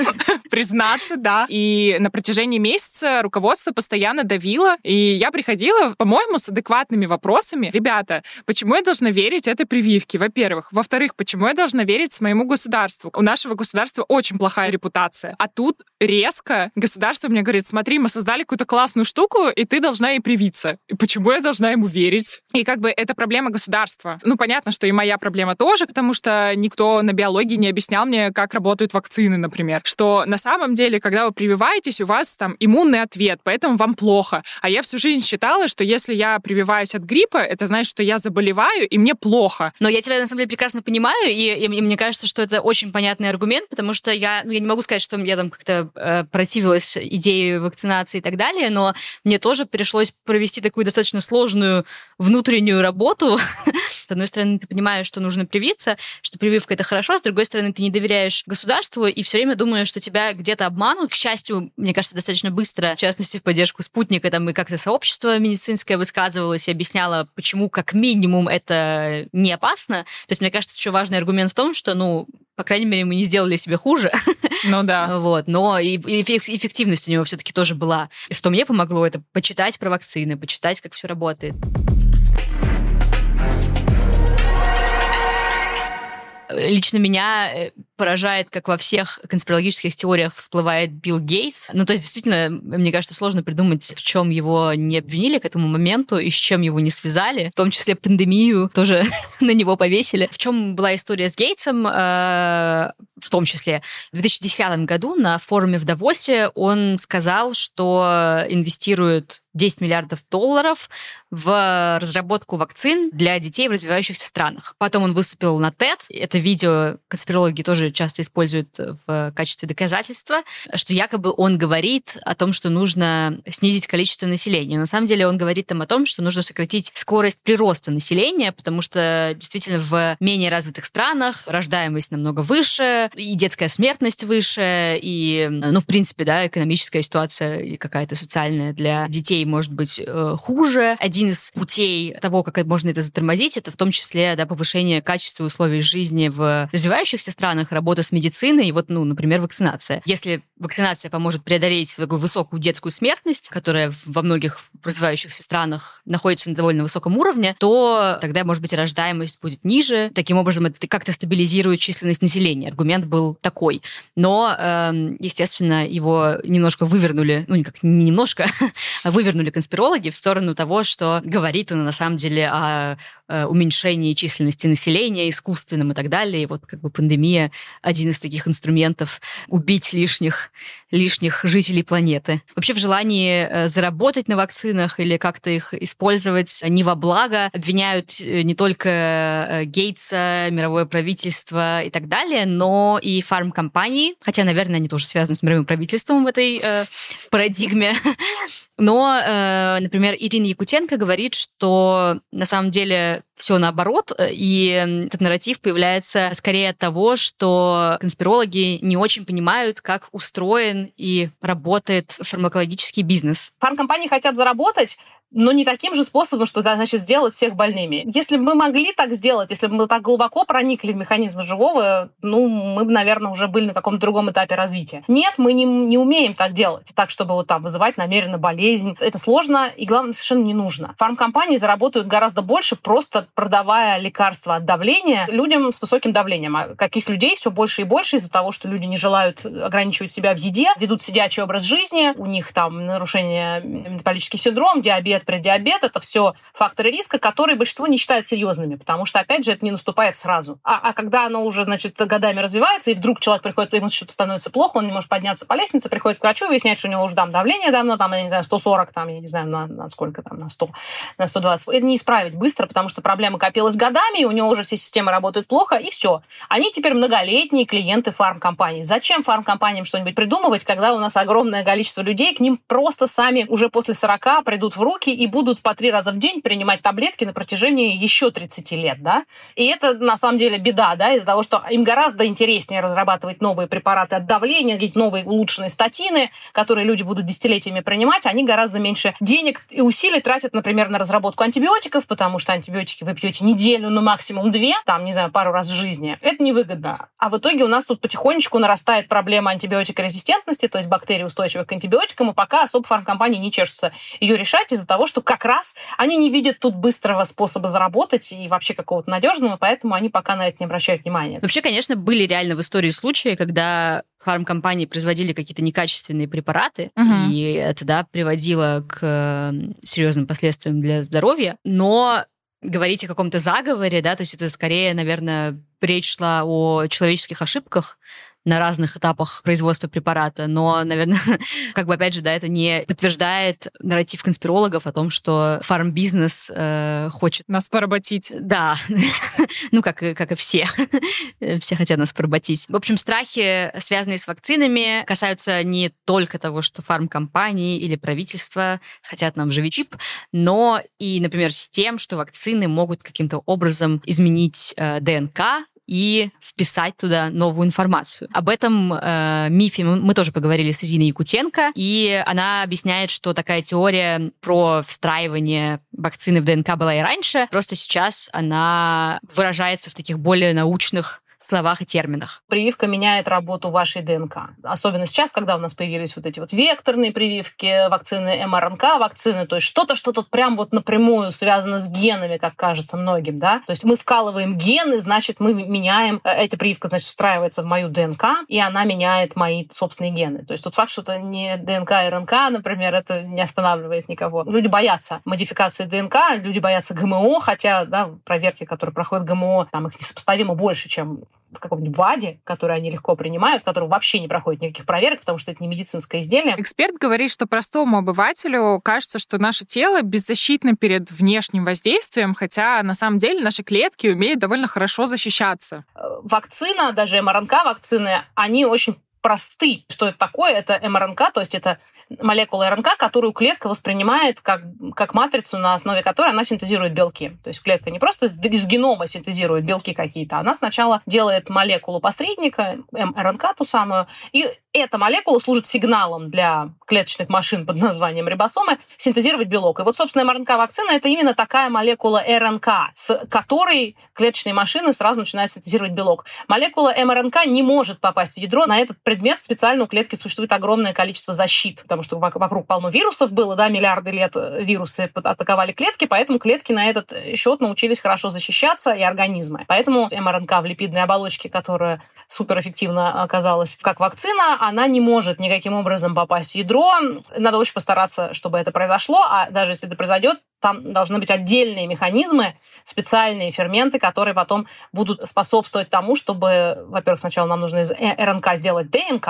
Признаться, да. И на протяжении месяца руководство постоянно давило, и я приходила, по-моему, с адекватными вопросами. Ребята, почему я должна верить этой прививке? Во-первых. Во-вторых, почему я должна верить своему государству? У нашего государства очень плохая репутация. А тут резко государство мне говорит, смотри, мы создали какую-то классную штуку, и ты должна ей привиться. И почему я должна ему верить? И как бы это проблема государства. Ну, понятно, что и моя проблема тоже, потому что никто на биологии не объяснял мне, как работают вакцины, например. Что на самом деле, когда вы прививаетесь, у вас там иммунный ответ, поэтому вам плохо. А я всю жизнь считала, что если я прививаюсь от гриппа, это значит, что я заболеваю, и мне плохо. Но я тебя, на самом деле, прекрасно понимаю, и, и, и мне кажется, что это очень понятный аргумент, потому что я, ну, я не могу сказать, что я там как-то противилась идее вакцинации и так далее, но мне тоже пришлось провести такую достаточно сложную внутреннюю работу. С одной стороны, ты понимаешь, что нужно привиться, что прививка это хорошо, с другой стороны, ты не доверяешь государству и все время думаешь, что тебя где-то обманут. К счастью, мне кажется, достаточно быстро, в частности, в поддержку спутника, там и как-то сообщество медицинское высказывалось и объясняло, почему как минимум это не опасно. То есть, мне кажется, еще важный аргумент в том, что, ну, по крайней мере, мы не сделали себе хуже. Ну да. Вот. Но и, и эффективность у него все-таки тоже была. И что мне помогло, это почитать про вакцины, почитать, как все работает. Лично меня э, поражает, как во всех конспирологических теориях всплывает Билл Гейтс. Ну, то есть, действительно, мне кажется, сложно придумать, в чем его не обвинили к этому моменту и с чем его не связали. В том числе пандемию тоже на него повесили. В чем была история с Гейтсом? Э, в том числе в 2010 году на форуме в Давосе он сказал, что инвестирует 10 миллиардов долларов в разработку вакцин для детей в развивающихся странах. Потом он выступил на TED. Это видео конспирологи тоже часто используют в качестве доказательства, что якобы он говорит о том, что нужно снизить количество населения. На самом деле он говорит там о том, что нужно сократить скорость прироста населения, потому что действительно в менее развитых странах рождаемость намного выше, и детская смертность выше, и, ну, в принципе, да, экономическая ситуация и какая-то социальная для детей может быть э, хуже. Один из путей того, как можно это затормозить, это в том числе да, повышение качества условий жизни в развивающихся странах, работа с медициной, и вот, ну, например, вакцинация. Если вакцинация поможет преодолеть такую высокую детскую смертность, которая во многих развивающихся странах находится на довольно высоком уровне, то тогда, может быть, рождаемость будет ниже. Таким образом, это как-то стабилизирует численность населения. Аргумент был такой. Но, эм, естественно, его немножко вывернули, ну, никак не немножко, а вывернули конспирологи в сторону того, что говорит он на самом деле о э, уменьшении численности населения искусственном и так далее. И вот как бы пандемия один из таких инструментов убить лишних, лишних жителей планеты. Вообще в желании э, заработать на вакцинах или как-то их использовать не во благо обвиняют э, не только Гейтса, мировое правительство и так далее, но и фармкомпании, хотя, наверное, они тоже связаны с мировым правительством в этой э, парадигме. Но, э, например, Ирина Якутенко говорит, что на самом деле все наоборот, и этот нарратив появляется скорее от того, что конспирологи не очень понимают, как устроен и работает фармакологический бизнес. Фармкомпании хотят заработать, но не таким же способом, что, значит, сделать всех больными. Если бы мы могли так сделать, если бы мы так глубоко проникли в механизмы живого, ну, мы бы, наверное, уже были на каком-то другом этапе развития. Нет, мы не, не умеем так делать, так, чтобы вот там вызывать намеренно болезнь. Это сложно и, главное, совершенно не нужно. Фармкомпании заработают гораздо больше, просто продавая лекарства от давления людям с высоким давлением. А каких людей все больше и больше из-за того, что люди не желают ограничивать себя в еде, ведут сидячий образ жизни, у них там нарушение метаболический синдром, диабет, преддиабет, это все факторы риска, которые большинство не считают серьезными, потому что, опять же, это не наступает сразу. А, а когда оно уже, значит, годами развивается, и вдруг человек приходит, ему что-то становится плохо, он не может подняться по лестнице, приходит к врачу, выясняет, что у него уже там давление давно, там, я не знаю, 140, там, я не знаю, на, на сколько там, на 100, на 120. Это не исправить быстро, потому что проблема копилась годами, и у него уже все системы работают плохо, и все. Они теперь многолетние клиенты фармкомпаний. Зачем фармкомпаниям что-нибудь придумывать, когда у нас огромное количество людей к ним просто сами уже после 40 придут в руки и будут по три раза в день принимать таблетки на протяжении еще 30 лет, да? И это на самом деле беда, да, из-за того, что им гораздо интереснее разрабатывать новые препараты от давления, новые улучшенные статины, которые люди будут десятилетиями принимать, они гораздо меньше денег и усилий тратят, например, на разработку антибиотиков, потому что антибиотики вы пьете неделю, ну максимум две, там, не знаю, пару раз в жизни. Это невыгодно. А в итоге у нас тут потихонечку нарастает проблема антибиотикорезистентности, то есть бактерий, устойчивых к антибиотикам, и пока особо фармкомпании не чешутся ее решать из-за того, что как раз они не видят тут быстрого способа заработать и вообще какого-то надежного, поэтому они пока на это не обращают внимания. Вообще, конечно, были реально в истории случаи, когда фармкомпании производили какие-то некачественные препараты, угу. и это, да, приводило к серьезным последствиям для здоровья, но говорить о каком-то заговоре, да, то есть это скорее, наверное, речь шла о человеческих ошибках, на разных этапах производства препарата, но, наверное, как бы опять же, да, это не подтверждает нарратив конспирологов о том, что фармбизнес э, хочет нас поработить. Да, ну как как и все, все хотят нас поработить. В общем, страхи, связанные с вакцинами, касаются не только того, что фармкомпании или правительство хотят нам вживить чип, но и, например, с тем, что вакцины могут каким-то образом изменить э, ДНК и вписать туда новую информацию. Об этом э, мифе мы, тоже поговорили с Ириной Якутенко, и она объясняет, что такая теория про встраивание вакцины в ДНК была и раньше, просто сейчас она выражается в таких более научных словах и терминах. Прививка меняет работу вашей ДНК. Особенно сейчас, когда у нас появились вот эти вот векторные прививки, вакцины МРНК, вакцины, то есть что-то, что тут прям вот напрямую связано с генами, как кажется многим, да. То есть мы вкалываем гены, значит, мы меняем, э, эта прививка, значит, встраивается в мою ДНК, и она меняет мои собственные гены. То есть тот факт, что это не ДНК и РНК, например, это не останавливает никого. Люди боятся модификации ДНК, люди боятся ГМО, хотя, да, проверки, которые проходят ГМО, там их несопоставимо больше, чем в каком-нибудь БАДе, который они легко принимают, который вообще не проходит никаких проверок, потому что это не медицинское изделие. Эксперт говорит, что простому обывателю кажется, что наше тело беззащитно перед внешним воздействием, хотя на самом деле наши клетки умеют довольно хорошо защищаться. Э, вакцина, даже МРНК-вакцины, они очень просты. Что это такое? Это МРНК, то есть это молекула РНК, которую клетка воспринимает как, как матрицу, на основе которой она синтезирует белки. То есть клетка не просто из генома синтезирует белки какие-то, она сначала делает молекулу посредника, МРНК ту самую, и эта молекула служит сигналом для клеточных машин под названием рибосомы синтезировать белок. И вот, собственно, МРНК-вакцина – это именно такая молекула РНК, с которой клеточные машины сразу начинают синтезировать белок. Молекула МРНК не может попасть в ядро. На этот предмет специально у клетки существует огромное количество защит, потому что вокруг полно вирусов было, да, миллиарды лет вирусы атаковали клетки, поэтому клетки на этот счет научились хорошо защищаться и организмы. Поэтому МРНК в липидной оболочке, которая суперэффективно оказалась как вакцина, она не может никаким образом попасть в ядро. Надо очень постараться, чтобы это произошло, а даже если это произойдет, там должны быть отдельные механизмы, специальные ферменты, которые потом будут способствовать тому, чтобы, во-первых, сначала нам нужно из РНК сделать ДНК,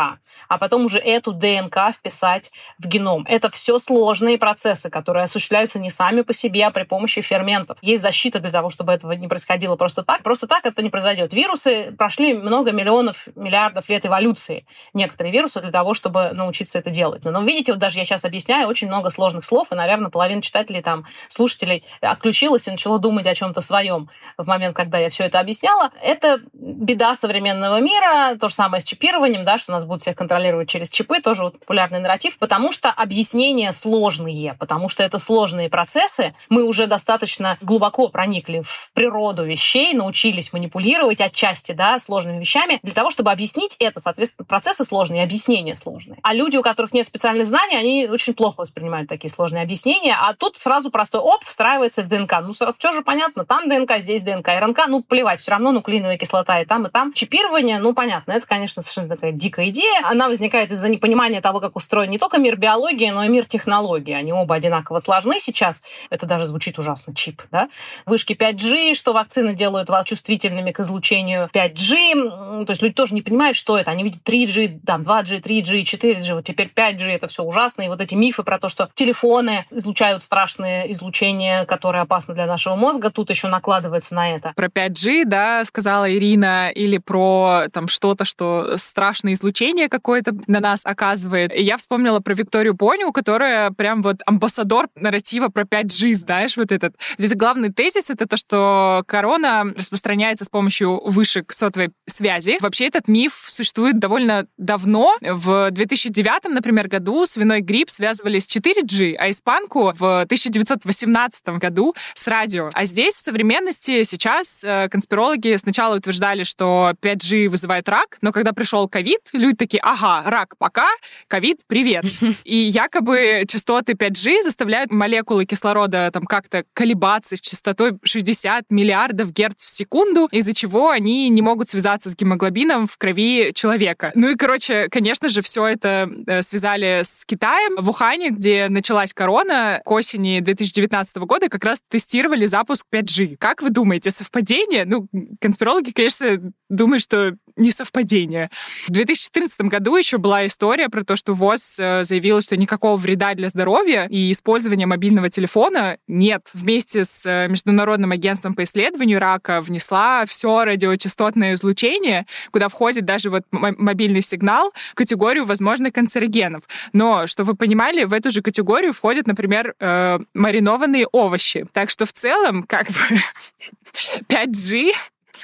а потом уже эту ДНК вписать в геном. Это все сложные процессы, которые осуществляются не сами по себе, а при помощи ферментов. Есть защита для того, чтобы этого не происходило просто так. Просто так это не произойдет. Вирусы прошли много миллионов, миллиардов лет эволюции. Некоторые вирусы для того, чтобы научиться это делать. Но видите, вот даже я сейчас объясняю очень много сложных слов, и, наверное, половина читателей там слушателей отключилось и начало думать о чем-то своем в момент, когда я все это объясняла. Это беда современного мира, то же самое с чипированием, да, что нас будут всех контролировать через чипы, тоже вот популярный нарратив, потому что объяснения сложные, потому что это сложные процессы. Мы уже достаточно глубоко проникли в природу вещей, научились манипулировать отчасти, да, сложными вещами, для того, чтобы объяснить это, соответственно, процессы сложные, объяснения сложные. А люди, у которых нет специальных знаний, они очень плохо воспринимают такие сложные объяснения, а тут сразу простой оп, встраивается в ДНК. Ну, все же понятно, там ДНК, здесь ДНК, РНК, ну, плевать, все равно нуклеиновая кислота и там, и там. Чипирование, ну, понятно, это, конечно, совершенно такая дикая идея. Она возникает из-за непонимания того, как устроен не только мир биологии, но и мир технологий. Они оба одинаково сложны сейчас. Это даже звучит ужасно, чип, да? Вышки 5G, что вакцины делают вас чувствительными к излучению 5G. То есть люди тоже не понимают, что это. Они видят 3G, там, 2G, 3G, 4G, вот теперь 5G, это все ужасно. И вот эти мифы про то, что телефоны излучают страшные излучения, которые опасны для нашего мозга, тут еще накладывается на это. Про 5G, да, сказала Ирина, или про там что-то, что страшное излучение какое-то на нас оказывает. И я вспомнила про Викторию Боню, которая прям вот амбассадор нарратива про 5G, знаешь, вот этот. Здесь главный тезис — это то, что корона распространяется с помощью вышек сотовой связи. Вообще этот миф существует довольно давно. В 2009, например, году свиной грипп связывали с 4G, а испанку в 1918 году с радио. А здесь в современности сейчас э, конспирологи сначала утверждали, что 5G вызывает рак, но когда пришел ковид, люди такие, ага, рак пока, ковид привет. И якобы частоты 5G заставляют молекулы кислорода там как-то колебаться с частотой 60 миллиардов герц в секунду, из-за чего они не могут связаться с гемоглобином в крови человека. Ну и, короче, конечно же, все это э, связали с Китаем. В Ухане, где началась корона, к осени 2019 года как раз тестировали запуск 5G. Как вы думаете, совпадение? Ну, конспирологи, конечно, думают, что не совпадение. В 2014 году еще была история про то, что ВОЗ э, заявила, что никакого вреда для здоровья и использования мобильного телефона нет. Вместе с э, Международным агентством по исследованию рака внесла все радиочастотное излучение, куда входит даже вот мобильный сигнал, в категорию возможных канцерогенов. Но, что вы понимали, в эту же категорию входят, например, э, маринованные овощи. Так что в целом, как бы 5G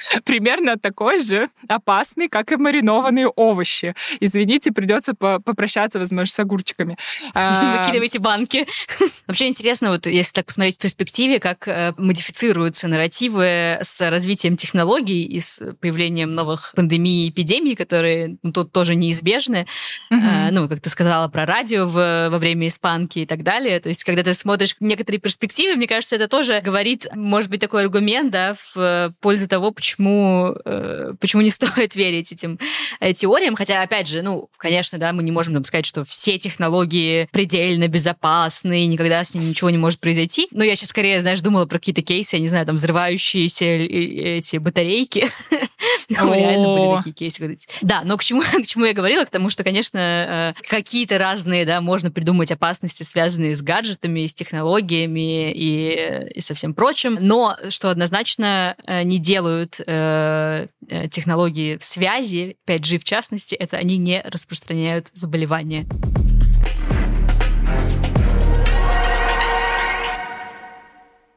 примерно такой же опасный, как и маринованные овощи. Извините, придется попрощаться, возможно, с огурчиками. А, Выкидывайте банки. Вообще интересно, вот если так посмотреть в перспективе, как э, модифицируются нарративы с развитием технологий и с появлением новых пандемий и эпидемий, которые ну, тут тоже неизбежны. Mm-hmm. Ну, как ты сказала про радио в, во время испанки и так далее. То есть, когда ты смотришь некоторые перспективы, мне кажется, это тоже говорит, может быть, такой аргумент, да, в пользу того, почему, э, почему не стоит верить этим э, теориям. Хотя, опять же, ну, конечно, да, мы не можем там сказать, что все технологии предельно безопасны, и никогда с ними ничего не может произойти. Но я сейчас скорее, знаешь, думала про какие-то кейсы, я не знаю, там взрывающиеся эти батарейки. Реально были такие кейсы. Да, но к чему, к чему я говорила? К тому, что, конечно, э, какие-то разные, да, можно придумать опасности, связанные с гаджетами, с технологиями и, и со всем прочим. Но что однозначно не делают э, э технологии связи, 5G в частности, это они не распространяют заболевания.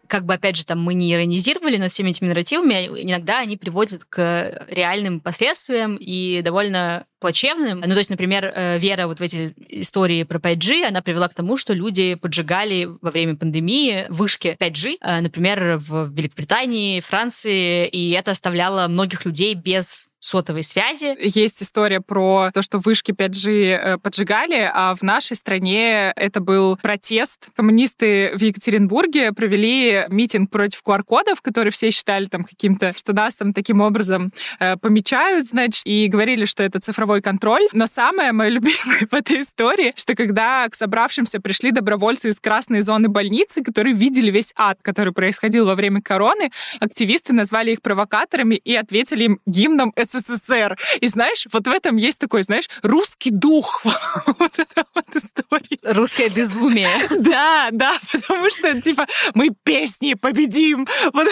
Как бы, опять же, там мы не иронизировали над всеми этими нарративами, а иногда они приводят к реальным последствиям и довольно плачевным. Ну, то есть, например, э, Вера вот в эти истории про 5G, она привела к тому, что люди поджигали во время пандемии вышки 5G, э, например, в Великобритании, Франции, и это оставляло многих людей без сотовой связи. Есть история про то, что вышки 5G э, поджигали, а в нашей стране это был протест. Коммунисты в Екатеринбурге провели митинг против QR-кодов, которые все считали там каким-то, что нас там таким образом помечают, значит, и говорили, что это цифровой контроль. Но самое мое любимое в этой истории, что когда к собравшимся пришли добровольцы из красной зоны больницы, которые видели весь ад, который происходил во время короны, активисты назвали их провокаторами и ответили им гимном СССР. И знаешь, вот в этом есть такой, знаешь, русский дух. Вот это вот история. Русское безумие. Да, да, потому что, типа, мы песни победим. Вот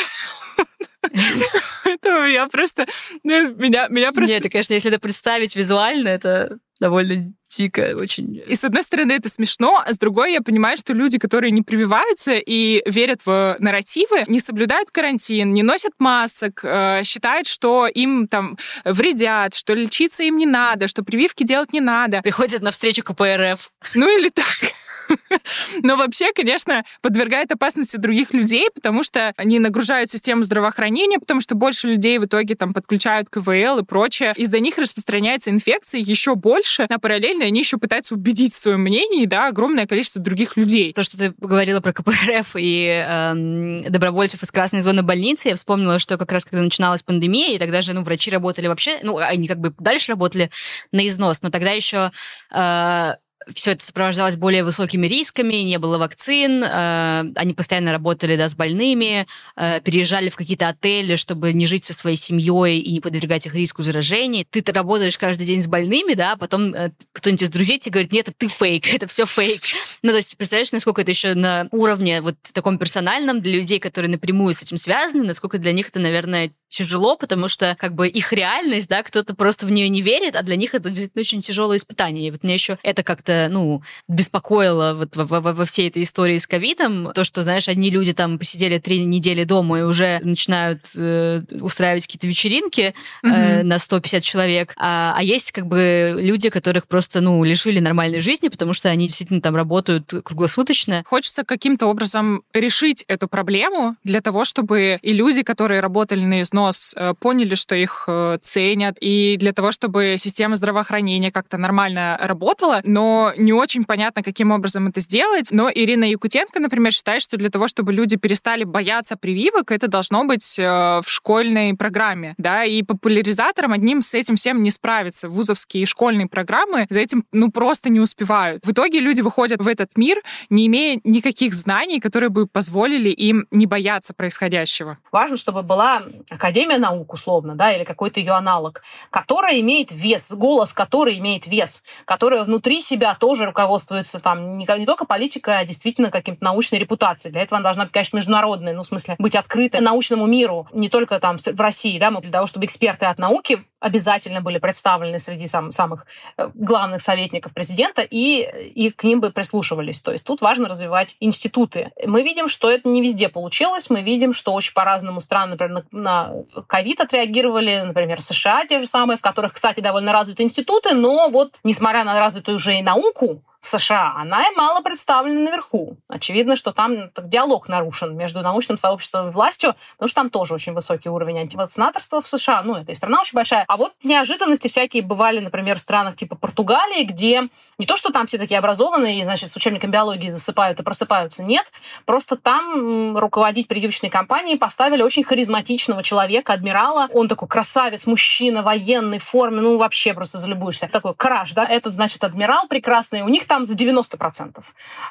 Поэтому я просто... Ну, меня, меня просто... Нет, это, конечно, если это представить визуально, это довольно дико очень. И с одной стороны это смешно, а с другой я понимаю, что люди, которые не прививаются и верят в нарративы, не соблюдают карантин, не носят масок, э, считают, что им там вредят, что лечиться им не надо, что прививки делать не надо. Приходят на встречу КПРФ. Ну или так. Но вообще, конечно, подвергает опасности других людей, потому что они нагружают систему здравоохранения, потому что больше людей в итоге там подключают КВЛ и прочее. Из-за них распространяется инфекция еще больше, а параллельно они еще пытаются убедить в своем мнении, да, огромное количество других людей. То, что ты говорила про КПРФ и э, добровольцев из красной зоны больницы, я вспомнила, что как раз когда начиналась пандемия, и тогда же, ну, врачи работали вообще, ну, они как бы дальше работали на износ, но тогда еще э, все это сопровождалось более высокими рисками, не было вакцин, э, они постоянно работали да, с больными, э, переезжали в какие-то отели, чтобы не жить со своей семьей и не подвергать их риску заражений. Ты работаешь каждый день с больными, да, а потом э, кто-нибудь из друзей тебе говорит, нет, это ты фейк, это все фейк. Ну, то есть, представляешь, насколько это еще на уровне вот таком персональном для людей, которые напрямую с этим связаны, насколько для них это, наверное, тяжело, потому что как бы их реальность, да, кто-то просто в нее не верит, а для них это действительно очень тяжелое испытание. И вот мне еще это как-то, ну, беспокоило вот во, во, во всей этой истории с ковидом. То, что, знаешь, одни люди там посидели три недели дома и уже начинают э, устраивать какие-то вечеринки э, mm-hmm. на 150 человек, а, а есть как бы люди, которых просто, ну, лишили нормальной жизни, потому что они действительно там работают круглосуточно. Хочется каким-то образом решить эту проблему для того, чтобы и люди, которые работали на износ, нос, э, поняли, что их э, ценят, и для того, чтобы система здравоохранения как-то нормально работала, но не очень понятно, каким образом это сделать. Но Ирина Якутенко, например, считает, что для того, чтобы люди перестали бояться прививок, это должно быть э, в школьной программе, да, и популяризатором одним с этим всем не справиться. Вузовские и школьные программы за этим, ну, просто не успевают. В итоге люди выходят в этот мир, не имея никаких знаний, которые бы позволили им не бояться происходящего. Важно, чтобы была Академия наук, условно, да, или какой-то ее аналог, которая имеет вес, голос который имеет вес, которая внутри себя тоже руководствуется там не, не только политикой, а действительно каким-то научной репутацией. Для этого она должна быть, конечно, международной, ну, в смысле, быть открытой научному миру, не только там в России, да, для того, чтобы эксперты от науки обязательно были представлены среди сам, самых э, главных советников президента, и, и к ним бы прислушивались. То есть тут важно развивать институты. Мы видим, что это не везде получилось. Мы видим, что очень по-разному страны, например, на ковид отреагировали, например, США те же самые, в которых, кстати, довольно развиты институты, но вот, несмотря на развитую уже и науку, науку в США, она и мало представлена наверху. Очевидно, что там диалог нарушен между научным сообществом и властью, потому что там тоже очень высокий уровень антивакцинаторства в США. Ну, это и страна очень большая. А вот неожиданности всякие бывали, например, в странах типа Португалии, где не то, что там все такие образованные, значит, с учебником биологии засыпают и просыпаются, нет. Просто там руководить прививочной кампанией поставили очень харизматичного человека, адмирала. Он такой красавец, мужчина, военной форме, ну, вообще просто залюбуешься. Такой краш, да? Этот, значит, адмирал прекрасный. У них там за 90%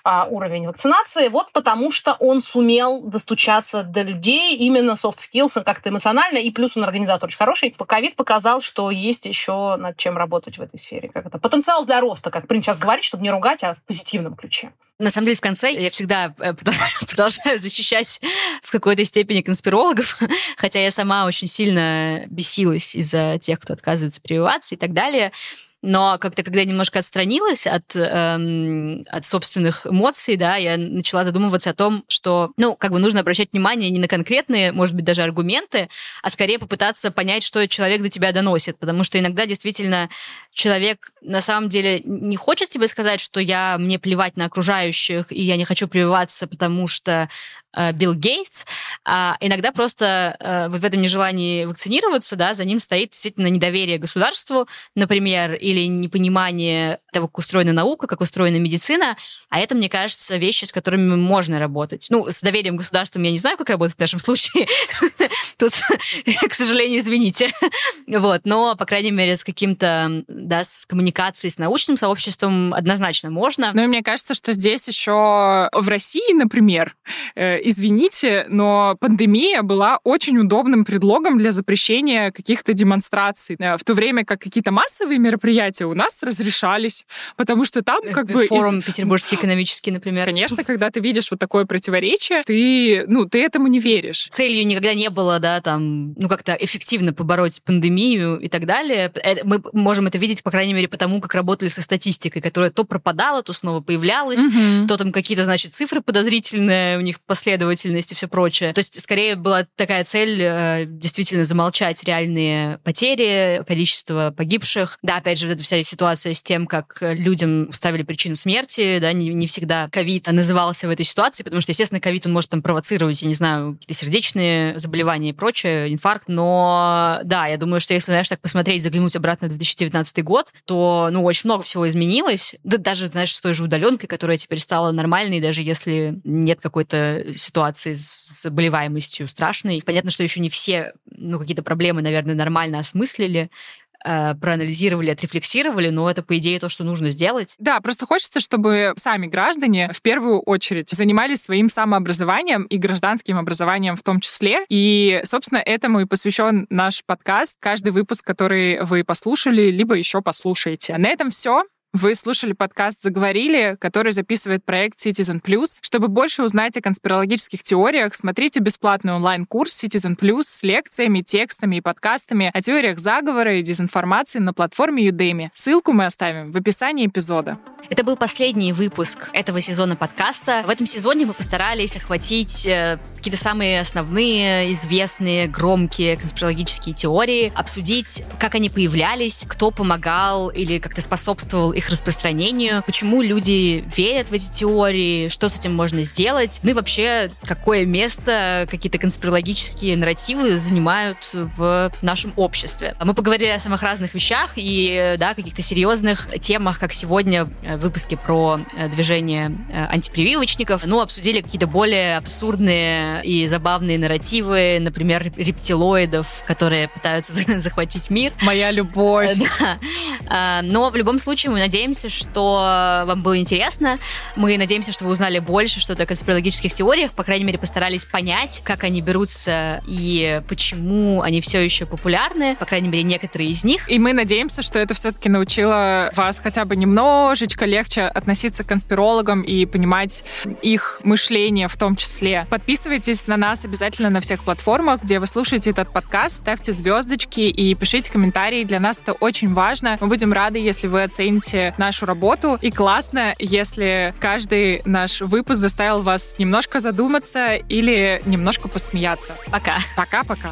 а, уровень вакцинации, вот потому что он сумел достучаться до людей именно soft skills, как-то эмоционально, и плюс он организатор очень хороший. Ковид показал, что есть еще над чем работать в этой сфере. Как это? Потенциал для роста, как принято сейчас говорить, чтобы не ругать, а в позитивном ключе. На самом деле, в конце я всегда э, продолжаю защищать в какой-то степени конспирологов, хотя я сама очень сильно бесилась из-за тех, кто отказывается прививаться и так далее. Но как-то, когда я немножко отстранилась от, эм, от собственных эмоций, да, я начала задумываться о том, что, ну, как бы нужно обращать внимание не на конкретные, может быть, даже аргументы, а скорее попытаться понять, что человек до тебя доносит. Потому что иногда действительно человек на самом деле не хочет тебе сказать, что я, мне плевать на окружающих, и я не хочу прививаться, потому что Билл Гейтс, а иногда просто э, вот в этом нежелании вакцинироваться, да, за ним стоит действительно недоверие государству, например, или непонимание того, как устроена наука, как устроена медицина, а это, мне кажется, вещи, с которыми можно работать. Ну, с доверием государством я не знаю, как работать в нашем случае. Тут, к сожалению, извините. Вот, но, по крайней мере, с каким-то, да, с коммуникацией с научным сообществом однозначно можно. Ну, и мне кажется, что здесь еще в России, например, э, извините, но пандемия была очень удобным предлогом для запрещения каких-то демонстраций. Э, в то время как какие-то массовые мероприятия у нас разрешались, потому что там как бы... Форум из... Петербургский экономический, например. Конечно, когда ты видишь вот такое противоречие, ты, ну, ты этому не веришь. Целью никогда не было, да, там, ну, как-то эффективно побороть пандемию и так далее. Э, мы можем это видеть, по крайней мере, потому как работали со статистикой, которая то пропадала, то снова появлялась, угу. то там какие-то, значит, цифры подозрительные, у них последовательность и все прочее. То есть, скорее, была такая цель э, действительно замолчать реальные потери, количество погибших. Да, опять же, вот эта вся ситуация с тем, как людям ставили причину смерти, да, не, не всегда ковид назывался в этой ситуации, потому что, естественно, ковид, он может там провоцировать, я не знаю, какие-то сердечные заболевания и прочее, инфаркт, но да, я думаю, что если, знаешь, так посмотреть, заглянуть обратно в 2019 год, то, ну, очень много всего изменилось. Да даже, знаешь, с той же удаленкой, которая теперь стала нормальной, даже если нет какой-то ситуации с заболеваемостью страшной. Понятно, что еще не все, ну, какие-то проблемы, наверное, нормально осмыслили, э, проанализировали, отрефлексировали, но это, по идее, то, что нужно сделать. Да, просто хочется, чтобы сами граждане в первую очередь занимались своим самообразованием и гражданским образованием в том числе. И, собственно, этому и посвящен наш подкаст. Каждый выпуск, который вы послушали, либо еще послушаете. На этом все. Вы слушали подкаст «Заговорили», который записывает проект Citizen Plus. Чтобы больше узнать о конспирологических теориях, смотрите бесплатный онлайн-курс Citizen Plus с лекциями, текстами и подкастами о теориях заговора и дезинформации на платформе Udemy. Ссылку мы оставим в описании эпизода. Это был последний выпуск этого сезона подкаста. В этом сезоне мы постарались охватить э, какие-то самые основные, известные, громкие конспирологические теории, обсудить, как они появлялись, кто помогал или как-то способствовал их распространению, почему люди верят в эти теории, что с этим можно сделать, ну и вообще, какое место какие-то конспирологические нарративы занимают в нашем обществе. Мы поговорили о самых разных вещах и, да, каких-то серьезных темах, как сегодня в выпуске про э, движение э, антипрививочников, ну, обсудили какие-то более абсурдные и забавные нарративы, например, рептилоидов, которые пытаются захватить мир. Моя любовь. Да. А, но в любом случае мы надеемся, что вам было интересно. Мы надеемся, что вы узнали больше что-то о конспирологических теориях, по крайней мере, постарались понять, как они берутся и почему они все еще популярны, по крайней мере, некоторые из них. И мы надеемся, что это все-таки научило вас хотя бы немножечко легче относиться к конспирологам и понимать их мышление в том числе. Подписывайтесь на нас обязательно на всех платформах, где вы слушаете этот подкаст, ставьте звездочки и пишите комментарии. Для нас это очень важно. Мы будем рады, если вы оцените нашу работу. И классно, если каждый наш выпуск заставил вас немножко задуматься или немножко посмеяться. Пока. Пока-пока.